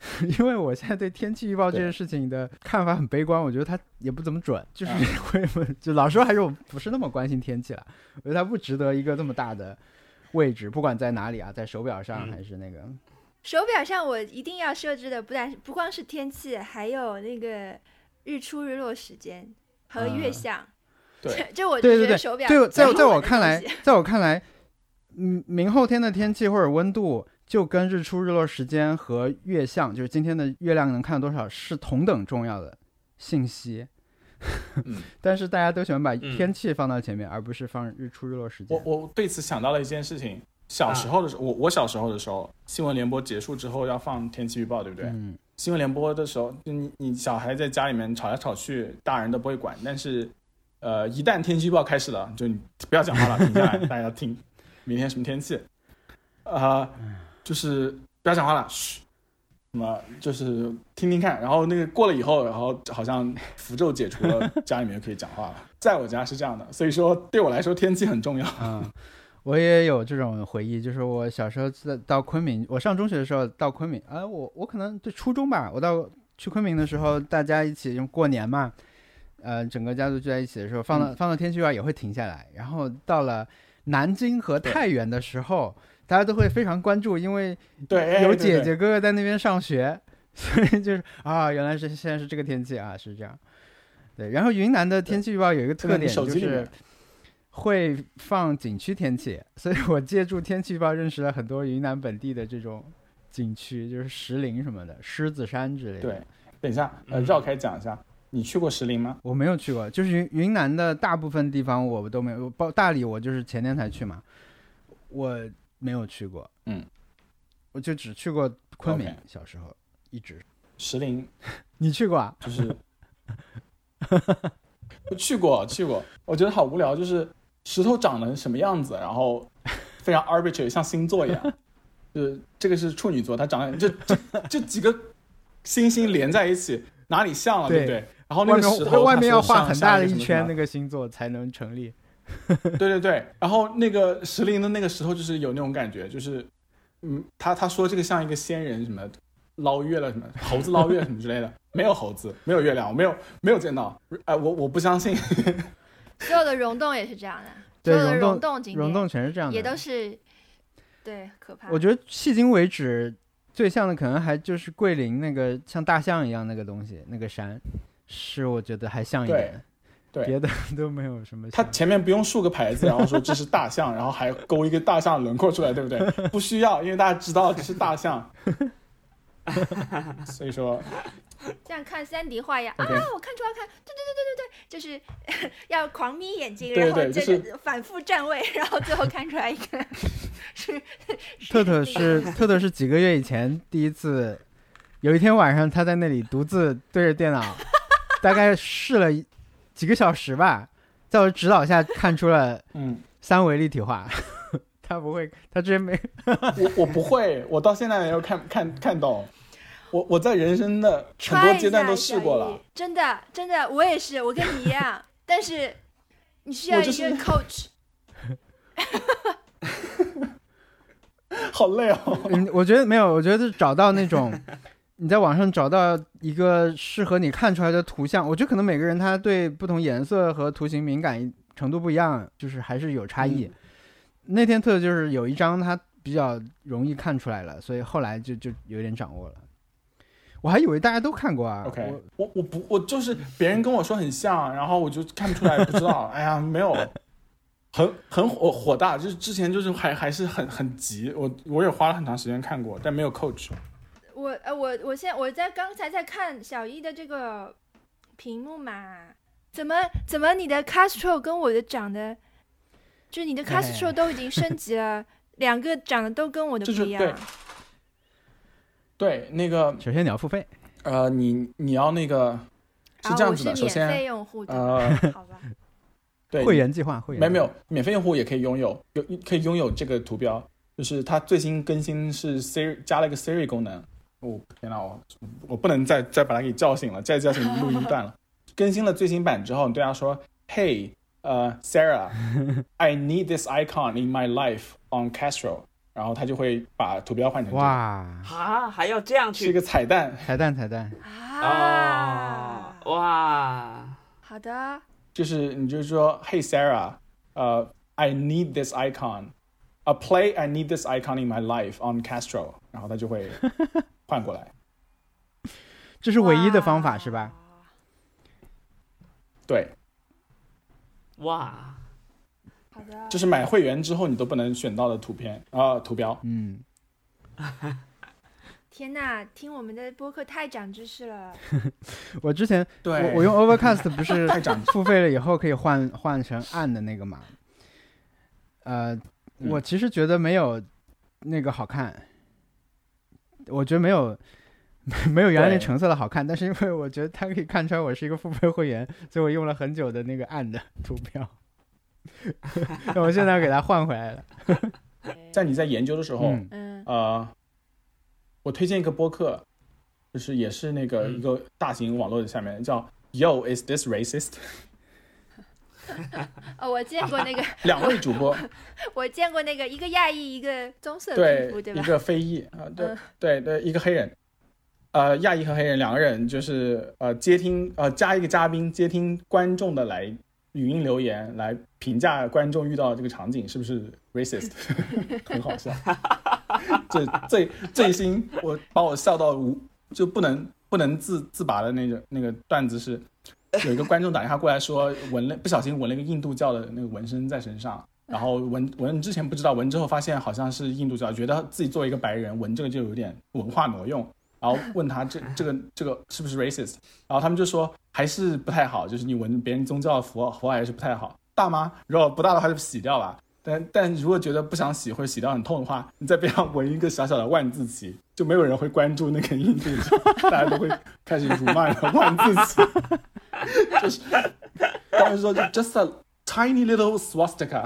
因为我现在对天气预报这件事情的看法很悲观，我觉得它也不怎么准，就是啊。会就老实说还是我不是那么关心天气了，我觉得它不值得一个这么大的位置，不管在哪里啊，在手表上嗯。还是那个，手表上我一定要设置的不但不光是天气，还有那个日出日落时间和月嗯相。对。这这我对对对觉得手表对，在在我看来，在我看来，嗯，明后天的天气或者温度就跟日出日落时间和月相，就是今天的月亮能看到多少，是同等重要的信息。嗯，但是大家都喜欢把嗯天气放到前面，而不是放日出日落时间。我我对此想到了一件事情，小时候的时候，我我小时候的时候，新闻联播结束之后要放天气预报，对不对？嗯新闻联播的时候，就你你小孩在家里面吵来吵去，大人都不会管，但是，呃，一旦天气预报开始了，就你不要讲话了，停下来，大家要听明天什么天气，啊、就是不要讲话了，嘘，什么就是听听看，然后那个过了以后，然后好像符咒解除了，家里面就可以讲话了。在我家是这样的，所以说对我来说天气很重要。嗯，我也有这种回忆，就是我小时候在到昆明，我上中学的时候到昆明，啊，我我可能对初中吧，我到去昆明的时候，大家一起过年嘛，呃，整个家族聚在一起的时候，放到、放到天气预报也会停下来，然后到了南京和太原的时候，大家都会非常关注，因为有姐姐哥哥在那边上学，所以就是啊，原来是现在是这个天气啊，是这样。对，然后云南的天气预报有一个特点，就是会放景区天气，所以我借助天气预报认识了很多云南本地的这种景区，就是石林什么的，狮子山之类的。对，等一下，呃，嗯绕开讲一下，你去过石林吗？我没有去过，就是云云南的大部分地方我都没有，包大理我就是前天才去嘛，我没有去过，嗯，我就只去过昆明小时候一直。石林 你去过啊？就是我去过去过，我觉得好无聊，就是石头长成什么样子，然后非常 arbitrary，像星座一样。就是这个是处女座，它长得这这这几个星星连在一起，哪里像了，对不对？然后那个石头面外面要画画很大的一圈那个星座才能成立。对对对，然后那个石林的那个石头就是有那种感觉，就是，嗯，他他说这个像一个仙人什么捞月了什么猴子捞月什么之类的，没有猴子，没有月亮，我没有没有见到，哎、我我不相信，所有的溶洞也是这样的，对所有的溶洞溶洞景点溶洞全是这样的，也都是对可怕。我觉得迄今为止最像的可能还就是桂林那个像大象一样那个东西，那个山是我觉得还像一点，对别的 都没有什么他。前面不用竖个牌子，然后说这是大象，然后还勾一个大象轮廓出来，对不对？不需要，因为大家知道这是大象，所以说这样看三 D 画呀啊，我看出来看，对对对对对对，就是 要狂眯眼睛，对然后就是个反复站位，然后最后看出来一个是特特是 特特是几个月以前第一次，有一天晚上他在那里独自对着电脑，大概试了几个小时吧，在我指导下看出了嗯，三维立体画。他不会，他之前没我我不会，我到现在没有看看看懂，我我在人生的很多阶段都试过了，真的真的，我也是，我跟你一样，但是你需要一个 coach，好累哦。嗯，我觉得没有，我觉得找到那种你在网上找到一个适合你看出来的图像，我觉得可能每个人他对不同颜色和图形敏感程度不一样，就是还是有差异。嗯那天特就是有一张它比较容易看出来了，所以后来就就有点掌握了。我还以为大家都看过啊。OK，我我我不我就是别人跟我说很像，然后我就看不出来，不知道。哎呀，没有，很很火火大，就是之前就是还还是很很急，我我也花了很长时间看过，但没有 coach。我呃我我现在我在刚才在看小一的这个屏幕嘛，怎么怎么你的 Castro 跟我的长得，就是你的 Castro 都已经升级了，两个长得都跟我的不一样。对对，那个首先你要付费，呃，你你要那个是啊，这样子的，首我是免费用户的，呃，好吧？对会员计划，会员没有没有，免费用户也可以拥有，有可以拥有这个图标，就是它最新更新是 Siri 加了一个 Siri 功能。哦天呐，我我不能再再把他给叫醒了，再叫醒录音断了。更新了最新版之后，你对他说：“Hey，呃，Sarah，I need this icon in my life on Castro。”然后他就会把图标换成这个，哇，啊，还要这样去是一个彩蛋，彩蛋彩蛋，啊，哦，哇，好的，就是你就是说：“Hey Sarah，呃、i need this icon。” A play I need this icon in my life on Castro，然后他就会换过来。这是唯一的方法是吧？？对，哇，好的，就是买会员之后你都不能选到的图片啊、图标。嗯，天呐，听我们的播客太长知识了。我之前对我我用 Overcast 不是 太长付费了以后可以换换成暗的那个嘛？呃，我其实觉得没有那个好看，我觉得没有 没有原来那橙色的好看，但是因为我觉得它可以看出来我是一个付费会员，所以我用了很久的那个暗的 图标。那我现在要给它换回来了。在你在研究的时候，嗯嗯呃，我推荐一个播客，就是也是那个嗯一个大型网络的下面叫 Yo is this racist？哦，我见过那个，两位主播，我见过那个，一个亚裔，一个棕色对皮肤，对吧一？个非裔啊、对、嗯对对，一个黑人，呃，亚裔和黑人两个人就是呃接听呃加一个嘉宾接听观众的来语音留言来评价观众遇到这个场景是不是 racist，很好笑。这最最新我把我笑到无就不能不能自自拔的那个那个段子是，有一个观众打电话过来说纹了不小心纹了一个印度教的那个纹身在身上，然后纹纹之前不知道，纹之后发现好像是印度教，觉得自己作为一个白人纹这个就有点文化挪用，然后问他这 这个这个是不是 racist，然后他们就说还是不太好，就是你纹别人宗教的符号符号还是不太好，大吗？如果不大的话就洗掉吧。但但如果觉得不想洗或者洗掉很痛的话，你在边上纹一个小小的万字旗，就没有人会关注那个印度教，大家都会开始辱骂万字旗。就是当时说就 just a tiny little swastika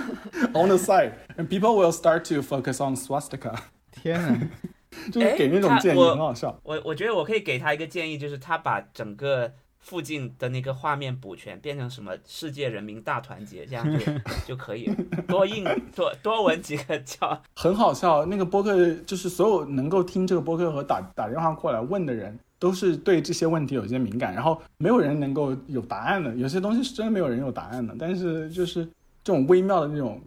on the side, and people will start to focus on swastika，天哪！就是给那种建议，很好笑。我我觉得我可以给他一个建议，就是他把整个附近的那个画面补全，变成什么世界人民大团结，这样就就可以了。多印多多纹几个叫很好笑。那个播客就是所有能够听这个播客和打打电话过来问的人，都是对这些问题有些敏感，然后没有人能够有答案的。有些东西是真的没有人有答案的，但是就是这种微妙的那种、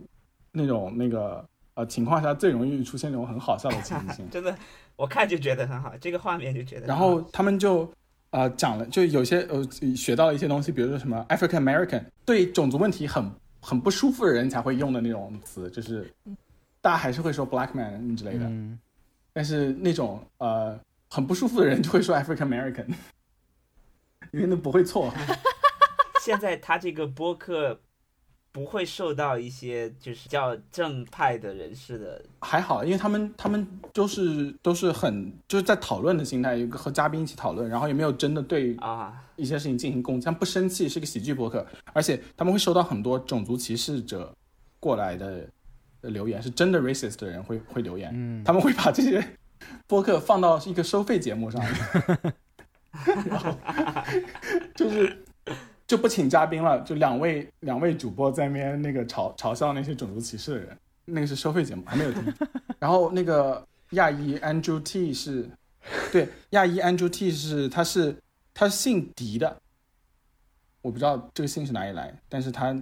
那种那个呃情况下，最容易出现那种很好笑的情形。真的，我看就觉得很好，这个画面就觉得然。后他们就呃讲了，就有些呃学到了一些东西，比如说什么 African American，对种族问题很很不舒服的人才会用的那种词，就是大家还是会说 black man 之类的。嗯，但是那种呃很不舒服的人就会说 African American，因为那不会错。现在他这个播客不会受到一些就是叫正派的人士的还好，因为他们他们都是都是很就是在讨论的心态，有个和嘉宾一起讨论，然后也没有真的对啊，一些事情进行攻击，他们不生气，是个喜剧播客，而且他们会收到很多种族歧视者过来的的留言，是真的 racist 的人会会留言，嗯。他们会把这些 播客放到一个收费节目上，然 后就是就不请嘉宾了，就两位两位主播在那边那个嘲嘲笑那些种族歧视的人，那个是收费节目，还没有听。然后那个亚裔 Andrew T 是，对，亚裔 Andrew T 是他是他是姓狄的，我不知道这个姓是哪里来，但是他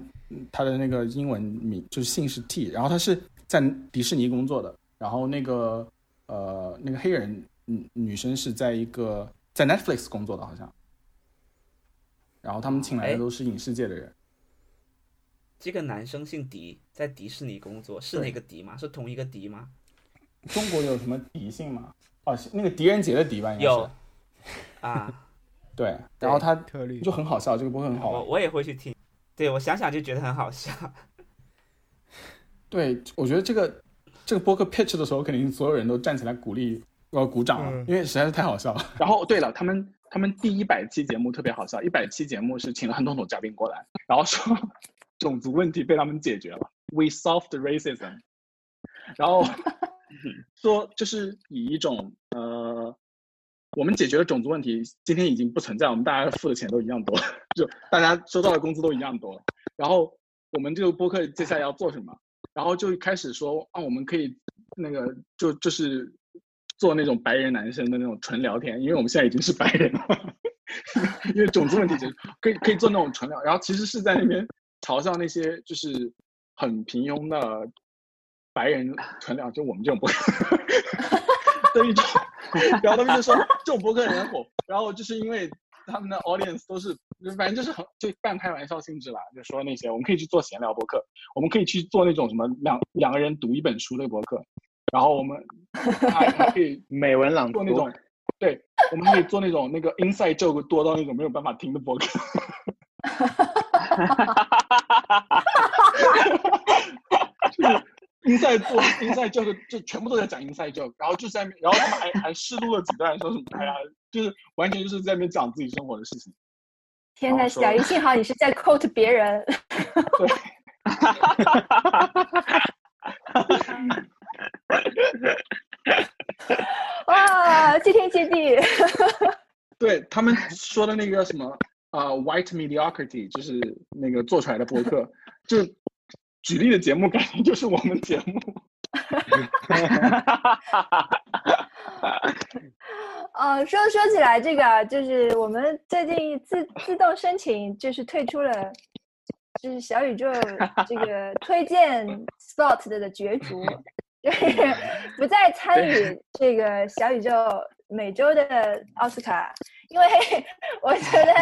他的那个英文名就是姓是 T，然后他是在迪士尼工作的，然后那个呃那个黑人女女生是在一个在 Netflix 工作的，好像，然后他们请来的哎都是影视界的人，这个男生姓狄，在迪士尼工作，是那个狄吗？是同一个狄吗？中国有什么狄姓吗？哦，那个狄仁杰的狄吧，应该有是。啊，对，然后他特例就很好笑，这个播客很好玩。我我也会去听。对我想想就觉得很好笑。对，我觉得这个这个播客 pitch 的时候，肯定所有人都站起来鼓励，呃鼓掌了，嗯因为实在是太好笑了。然后对了，他们他们第一百期节目特别好笑，一百期节目是请了很多种嘉宾过来，然后说种族问题被他们解决了，we solved racism，然后 说就是以一种呃。我们解决了种族问题，今天已经不存在，我们大家付的钱都一样多，就大家收到的工资都一样多。然后我们这个播客接下来要做什么？然后就开始说啊，我们可以那个就就是做那种白人男生的那种纯聊天，因为我们现在已经是白人了，因为种族问题，可以可以做那种纯聊。然后其实是在那边嘲笑那些就是很平庸的白人纯聊，就我们这种播客的一种。然后他们就说这种播客很火，然后就是因为他们的 audience 都是，反正就是很就半开玩笑性质啦，就说那些我们可以去做闲聊博客，我们可以去做那种什么两两个人读一本书的博客，然后我们 还还可以 美文朗读做那种，对，我们可以做那种那个 inside joke 多到那种没有办法听的博客。就是 inside 做 inside joke 就全部都在讲 inside joke，然后就在然后他们还 还试录了几段，说什么哎呀，就是完全就是在那边讲自己生活的事情。天呐，小鱼，幸好你是在 quote 别人。对，哇，谢天谢地。对他们说的那个什么啊、white mediocrity，就是那个做出来的博客，就举例的节目感觉就是我们节目。哦，说说起来这个啊，就是我们最近自自动申请，就是退出了，就是小宇宙这个 推荐 spot 的的角逐，就是不再参与这个小宇宙每周的奥斯卡，因为我觉得，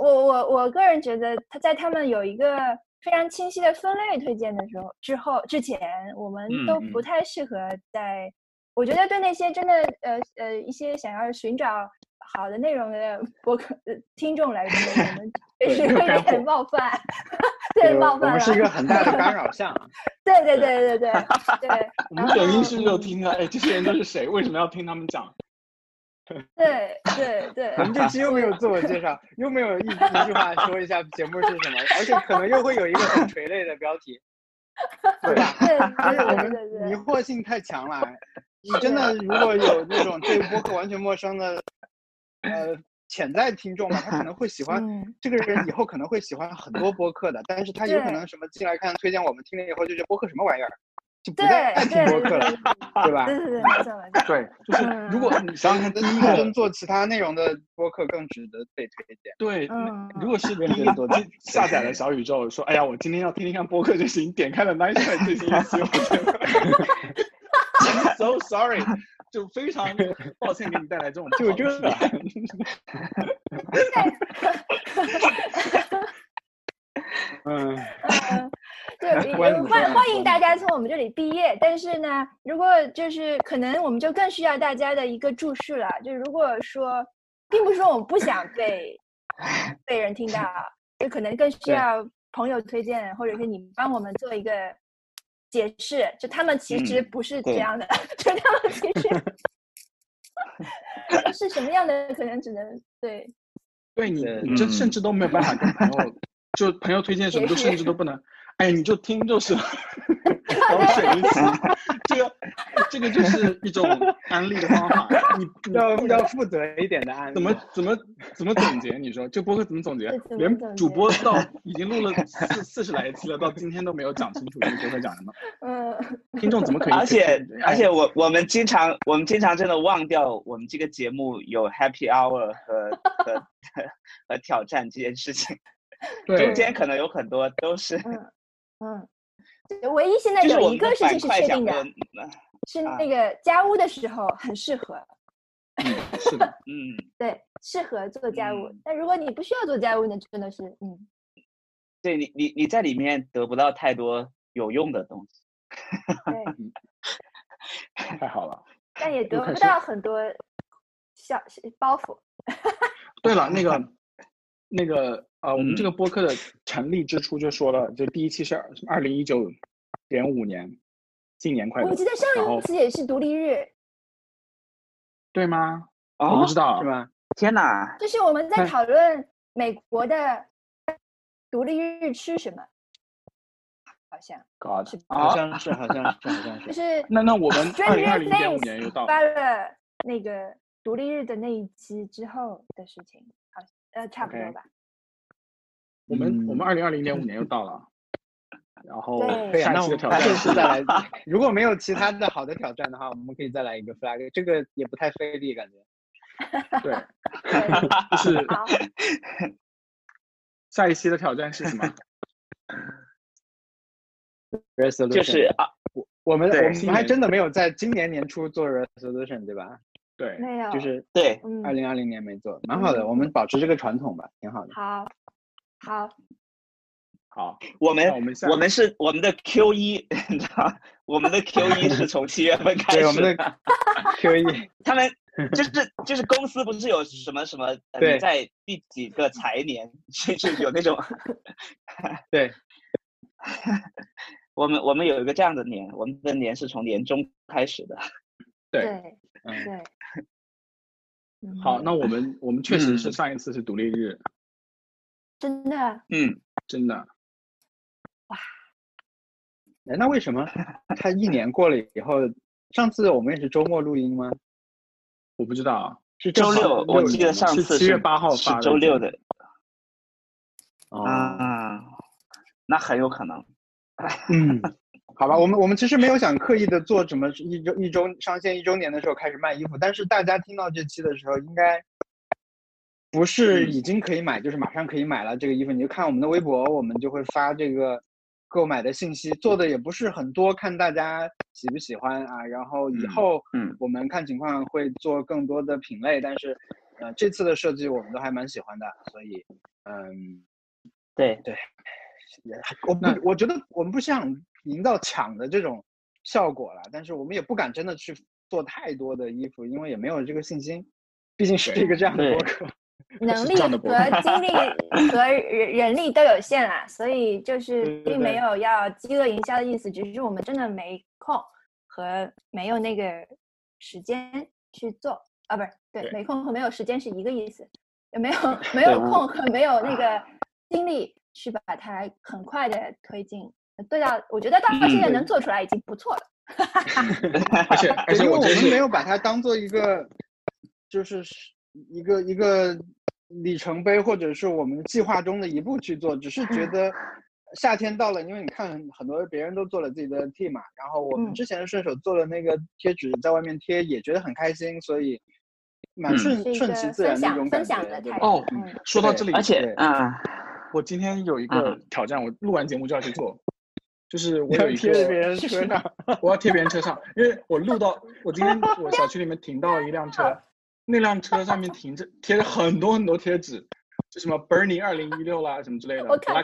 我我我个人觉得他在他们有一个非常清晰的分类推荐的时候之后之前，我们都嗯不太适合在。我觉得对那些真的呃呃一些想要寻找好的内容的博客呃听众来说，我们 是有点冒犯，对冒犯了。们是一个很大的干 扰项啊。对对对对对对我们抖音是有听啊，哎，这些人都是谁？为什么要听他们讲？对对对 我们这期又没有自我介绍，又没有一一句话说一下节目是什么，而且可能又会有一个很垂泪的标题，对吧？对而且 我们对对对迷惑性太强了。你真的如果有那种对播客完全陌生的呃潜在听众嘛，他可能会喜欢嗯这个人，以后可能会喜欢很多播客的，但是他有可能什么进来看推荐我们听了以后就觉得播客什么玩意儿，就不对再爱听播客了，对吧？对对对。对，就是嗯如果你想想看，第一个跟做其他内容的播客更值得被推荐。对，如果是第一个进下载了小宇宙，说哎呀，我今天要听听看播客就行，点开了 Nice 最新一期，我觉得 I'm so sorry，就非常抱歉给你带来这种就这不好的体验 嗯，嗯，对，欢欢迎大家从我们这里毕业，但是呢，如果就是可能，我们就更需要大家的一个注释了。就如果说，并不是说我们不想被 被人听到，就可能更需要朋友推荐，或者是你帮我们做一个解释。就他们其实嗯不是这样的，就他们其实是什么样的，可能只能对对你这嗯甚至都没有办法跟朋友，就朋友推荐什么，就甚至都不能，哎，你就听就是了。然后水泥漆，这个这个就是一种安利的方法。你你要要负责一点的安利。怎么怎么怎么总结？你说这播客怎么总结连主播到已经录了四四十来期了，到今天都没有讲清楚这个播客讲什么，嗯，听众怎么可以？而且而且哎我我们经常我们经常真的忘掉我们这个节目有 Happy Hour 和和 和挑战这件事情，对 中间可能有很多都是嗯 嗯，唯一现在有一个事情是确定的，是那个家务的时候很适合，嗯是的，嗯，对，适合做家务嗯。但如果你不需要做家务，那真的是，嗯，对你你你在里面得不到太多有用的东西，对，太好了。但也得不到很多小包袱。对了，那个那个呃，我们这嗯个播客的成立之初就说了，就第一期是二零一九点五年，新年快乐我，记得上一次也是独立日，对吗？我哦不知道是，吗？天哪，就是我们在讨论美国的独立日吃什么，好像 God，是好哦像是，好像是，好像。就是是那那我们 二零二零点五年又到了，发了那个独立日的那一期之后的事情，好，呃，差不多吧。我们我们嗯。二零二零年五年又到了，然后下期的挑战次再来。如果没有其他的好的挑战的话，我们可以再来一个 flag，这个也不太费力，感觉。对，就是，下一期的挑战是什么？resolution。就是啊，我们我们还真的没有在今年年初做 resolution，对吧？对，没有，就是对，嗯，二零二零年没做，蛮好的，我们保持这个传统吧，挺好的。好，好，好，我们我们我们是我们的 Q 一，你知道，我们的 Q 一是从七月份开对，我始们的 Q 一，他们 就是就是公司不是有什么什么，呃对你在第几个财年，就是有那种，对，我们我们有一个这样的年，我们的年是从年中开始的。对，对，嗯，对。嗯。好，那我们我们确实是嗯。上一次是独立日，真的，嗯，真的，哇哎，那为什么 他一年过了以后，上次我们也是周末录音吗？我不知道啊，是周六，我记得上次七月八号是发的周六的哦，啊，那很有可能。嗯，好吧，我们我们其实没有想刻意的做什么一周一周上线一周年的时候开始卖衣服，但是大家听到这期的时候，应该不是已经可以买，就是马上可以买了这个衣服。你就看我们的微博，我们就会发这个购买的信息，做的也不是很多，看大家喜不喜欢啊。然后以嗯后嗯我们看情况会做更多的品类，但是呃这次的设计我们都还蛮喜欢的，所以嗯。对，也我们，我觉得我们不想营造抢的这种效果了，但是我们也不敢真的去做太多的衣服，因为也没有这个信心，毕竟是一个这样的对博客。能力和精力 和人人力都有限啦，所以就是并没有要饥饿营销的意思，只是我们真的没空和没有那个时间去做啊，不是对，对没空和没有时间是一个意思，也没有 没有空和没有那个精力去把它很快的推进。对啊，我觉得到现在嗯能做出来已经不错了。而且而且我们没有把它当做一个，就是一个一个里程碑，或者是我们计划中的一步去做，只是觉 得夏天到了，因为你看很多别人都做了自己的 T 嘛，然后我们嗯。之前顺手做了那个贴纸，在外面贴也觉得很开心，所以蛮嗯。顺、顺其自然分享分的一种感享的态觉哦。嗯，说到这里，而且对啊，我今天有一个嗯挑战，我录完节目就要去做，就是我要有一贴在别，人车上，我要贴别人车上，因为我录到我今天 我小区里面停到了一辆车，那辆车上面停着贴着很多很多贴纸，就什么 Bernie 二零一六啦什么之类的我看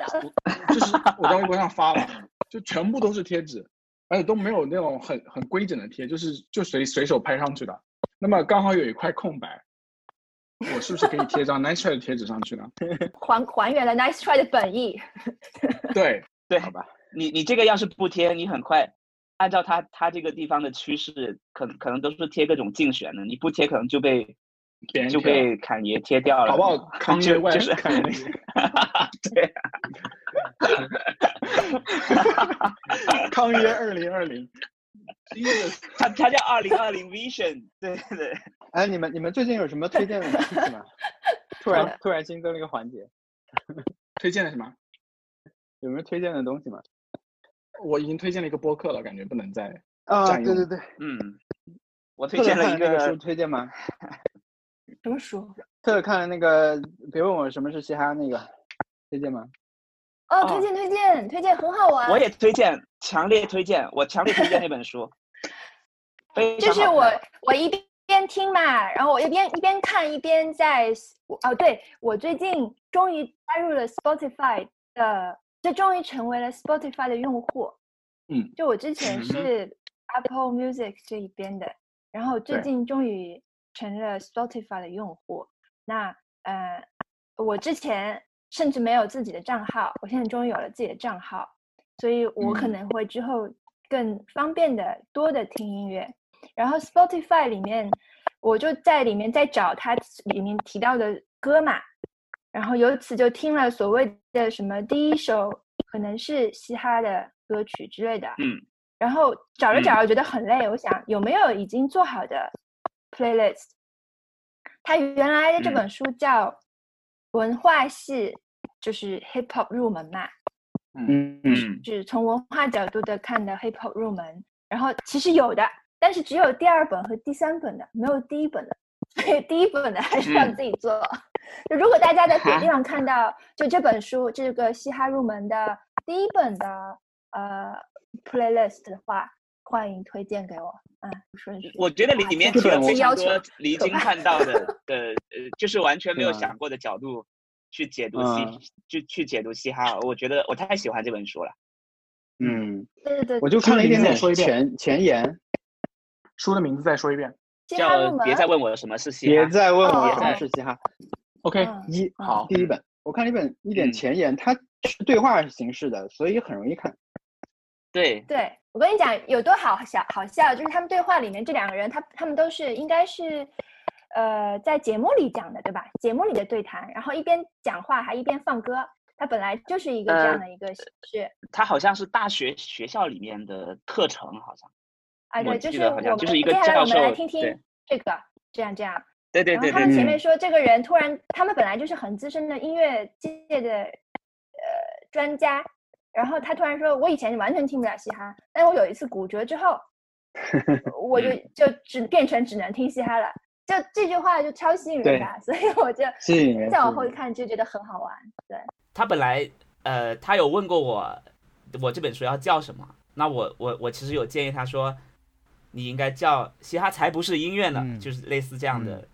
就是我在微博上发了，就全部都是贴纸，而且都没有那种很很规整的贴，就是就随随手拍上去的。那么刚好有一块空白，我是不是可以贴张 Nice Try 的贴纸上去呢？还还原了 Nice Try 的本意。对，对，好吧？你你这个要是不贴，你很快按照他他这个地方的趋势，可能可能都是贴各种竞选的，你不贴可能就被就被侃爷贴掉了，好不好？康就业外就是 看对，康约二零二零。他他叫二零二零 Vision，对对对。哎，你们你们最近有什么推荐的东西吗？突然突然新增了一个环节，推荐的什么？有没有推荐的东西吗？我已经推荐了一个播客了，感觉不能再啊，对对对，嗯，我推荐了一个书，推荐吗？什么书？特特看了那个，别问我什么是嘻哈那个，推荐吗？哦，推荐推荐推荐，很好玩。我也推荐，强烈推荐，我强烈推荐那本书。就是我我一边听嘛，然后我一边一边看一边在哦，对我最近终于加入了 Spotify 的，就终于成为了 Spotify 的用户。嗯，就我之前是 Apple Music 这一边的，然后最近终于成了 Spotify 的用户。那呃，我之前甚至没有自己的账号，我现在终于有了自己的账号，所以我可能会之后更方便的多的听音乐。然后 Spotify 里面，我就在里面在找它里面提到的歌嘛，然后由此就听了所谓的什么第一首可能是嘻哈的歌曲之类的，嗯，然后找着找着觉得很累，我想有没有已经做好的 playlist？它原来的这本书叫文化系，就是 hip hop 入门嘛，嗯嗯，是从文化角度的看的 hip hop 入门，然后其实有的。但是只有第二本和第三本的，没有第一本的，所以第一本的还是要自己做。就如果大家在别的地方看到，就这本书这个嘻哈入门的第一本的呃 playlist 的话，欢迎推荐给我。嗯，顺序。我觉得里里面提了非常多离经叛道的的呃，就是完全没有想过的角度去解读嘻，就去解读嘻哈。我觉得我太喜欢这本书了。嗯，对对对，我就看了一点点前前言。书的名字再说一遍，叫别再问我什么是嘻哈，别再问我什么是嘻哈。OK，一好，第一本我看了一本一点前言，它是对话形式的，所以很容易看。对，对我跟你讲有多好笑，好笑就是他们对话里面这两个人，他他们都是应该是呃在节目里讲的，对吧？节目里的对谈，然后一边讲话还一边放歌，他本来就是一个这样的一个形式。他好像是大学学校里面的课程，好像。啊，对，就是我们接下来我们来听听这个，这样这样。对对对。然后他们前面说，这个人突然，他们本来就是很资深的音乐界的呃专家，然后他突然说，我以前完全听不了嘻哈，但我有一次骨折之后，我就就只变成只能听嘻哈了。就这句话就超吸引人的，所以我就再往后一看就觉得很好玩。对。他本来呃，他有问过我，我这本书要叫什么？那我我我其实有建议他说。你应该叫嘻哈才不是音乐呢，就是类似这样的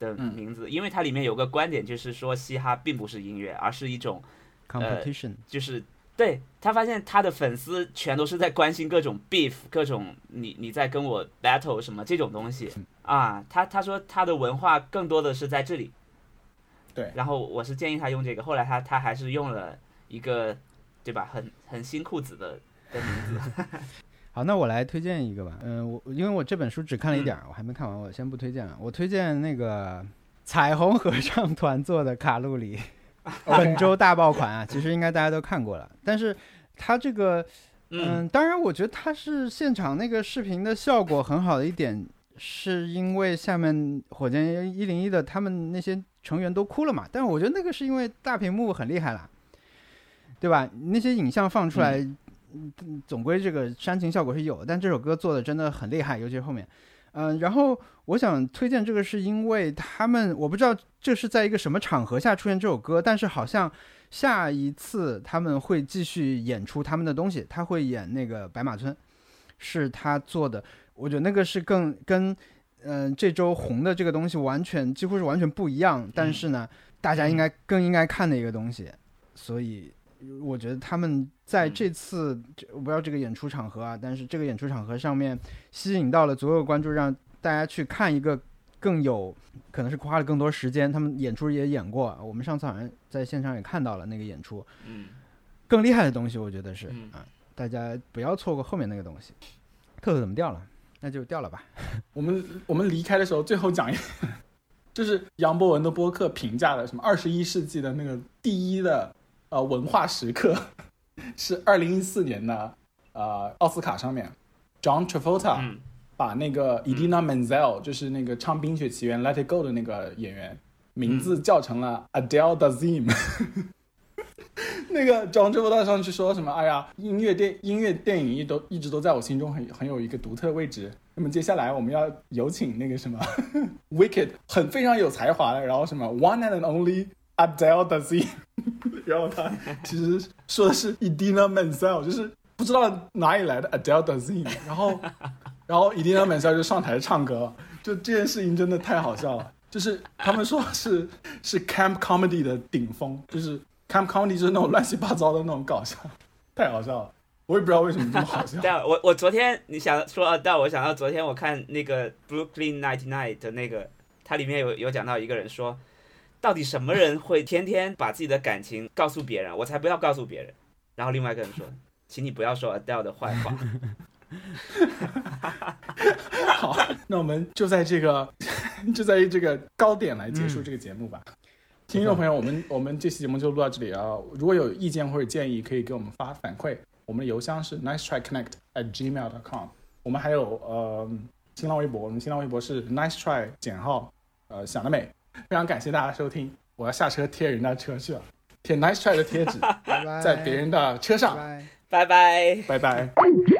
的名字，因为它里面有个观点，就是说嘻哈并不是音乐，而是一种 competition，就是对他发现他的粉丝全都是在关心各种 beef，各种你你在跟我 battle 什么这种东西啊，他他说他的文化更多的是在这里，对，然后我是建议他用这个，后来他他还是用了一个对吧，很很新裤子的的名字。好，那我来推荐一个吧。嗯，我因为我这本书只看了一点儿，我还没看完，我先不推荐了。我推荐那个彩虹合唱团做的卡路里，本周大爆款啊！其实应该大家都看过了，但是它这个，嗯，当然我觉得它是现场那个视频的效果很好的一点，是因为下面火箭一零一的他们那些成员都哭了嘛。但是我觉得那个是因为大屏幕很厉害了，对吧？那些影像放出来。嗯，总归这个煽情效果是有，但这首歌做的真的很厉害，尤其是后面。嗯，然后我想推荐这个，是因为他们我不知道这是在一个什么场合下出现这首歌，但是好像下一次他们会继续演出他们的东西，他会演那个白马村，是他做的。我觉得那个是更跟嗯这周红的这个东西完全几乎是完全不一样，但是呢，大家应该更应该看的一个东西，所以。我觉得他们在这次，我不知道这个演出场合啊，但是这个演出场合上面吸引到了所有关注，让大家去看一个更有可能是花了更多时间，他们演出也演过，我们上次好像在现场也看到了那个演出，嗯，更厉害的东西，我觉得是啊，大家不要错过后面那个东西。特特怎么掉了？那就掉了吧。我们我们离开的时候最后讲一，就是杨博文的播客评价的什么二十一世纪的那个第一的。呃，文化时刻 是二零一四年的呃奥斯卡上面，John Travolta 嗯把那个 Idina Menzel，就是那个唱《冰雪奇缘》Let It Go 的那个演员，名字叫成了 Adele Dazeem。那个 John Travolta 上去说什么？哎呀，音乐电音乐电影一都一直都在我心中很很有一个独特的位置。那么接下来我们要有请那个什么 Wicked 很非常有才华的，然后什么 One and Only Adele Dazeem，然后他其实说的是 Idina Menzel，就是不知道哪里来的 Adele Dazeem，然后 然后 Idina Menzel 就上台唱歌，就这件事情真的太好笑了。就是他们说是是 camp comedy 的顶峰，就是 camp comedy 就是那种乱七八糟的那种搞笑，太好笑了。我也不知道为什么这么好笑。对，我我昨天你想说啊，但我想到昨天我看那个 Brooklyn Ninety Nine 的那个，它里面有有讲到一个人说，到底什么人会天天把自己的感情告诉别人？我才不要告诉别人。然后另外一个人说，请你不要说 Adele 的坏话。好，那我们就在这个 就在这个高点来结束这个节目吧。听众朋友，我们我们这期节目就录到这里啊。如果有意见或者建议，可以给我们发反馈。我们的邮箱是 nice try connect at gmail dot com。我们还有呃新浪微博，我们新浪微博是 nice try 减号呃想得美。非常感谢大家收听，我要下车贴人家车去了，贴 nice try 的贴纸 拜拜在别人的车上。拜拜拜拜。拜拜。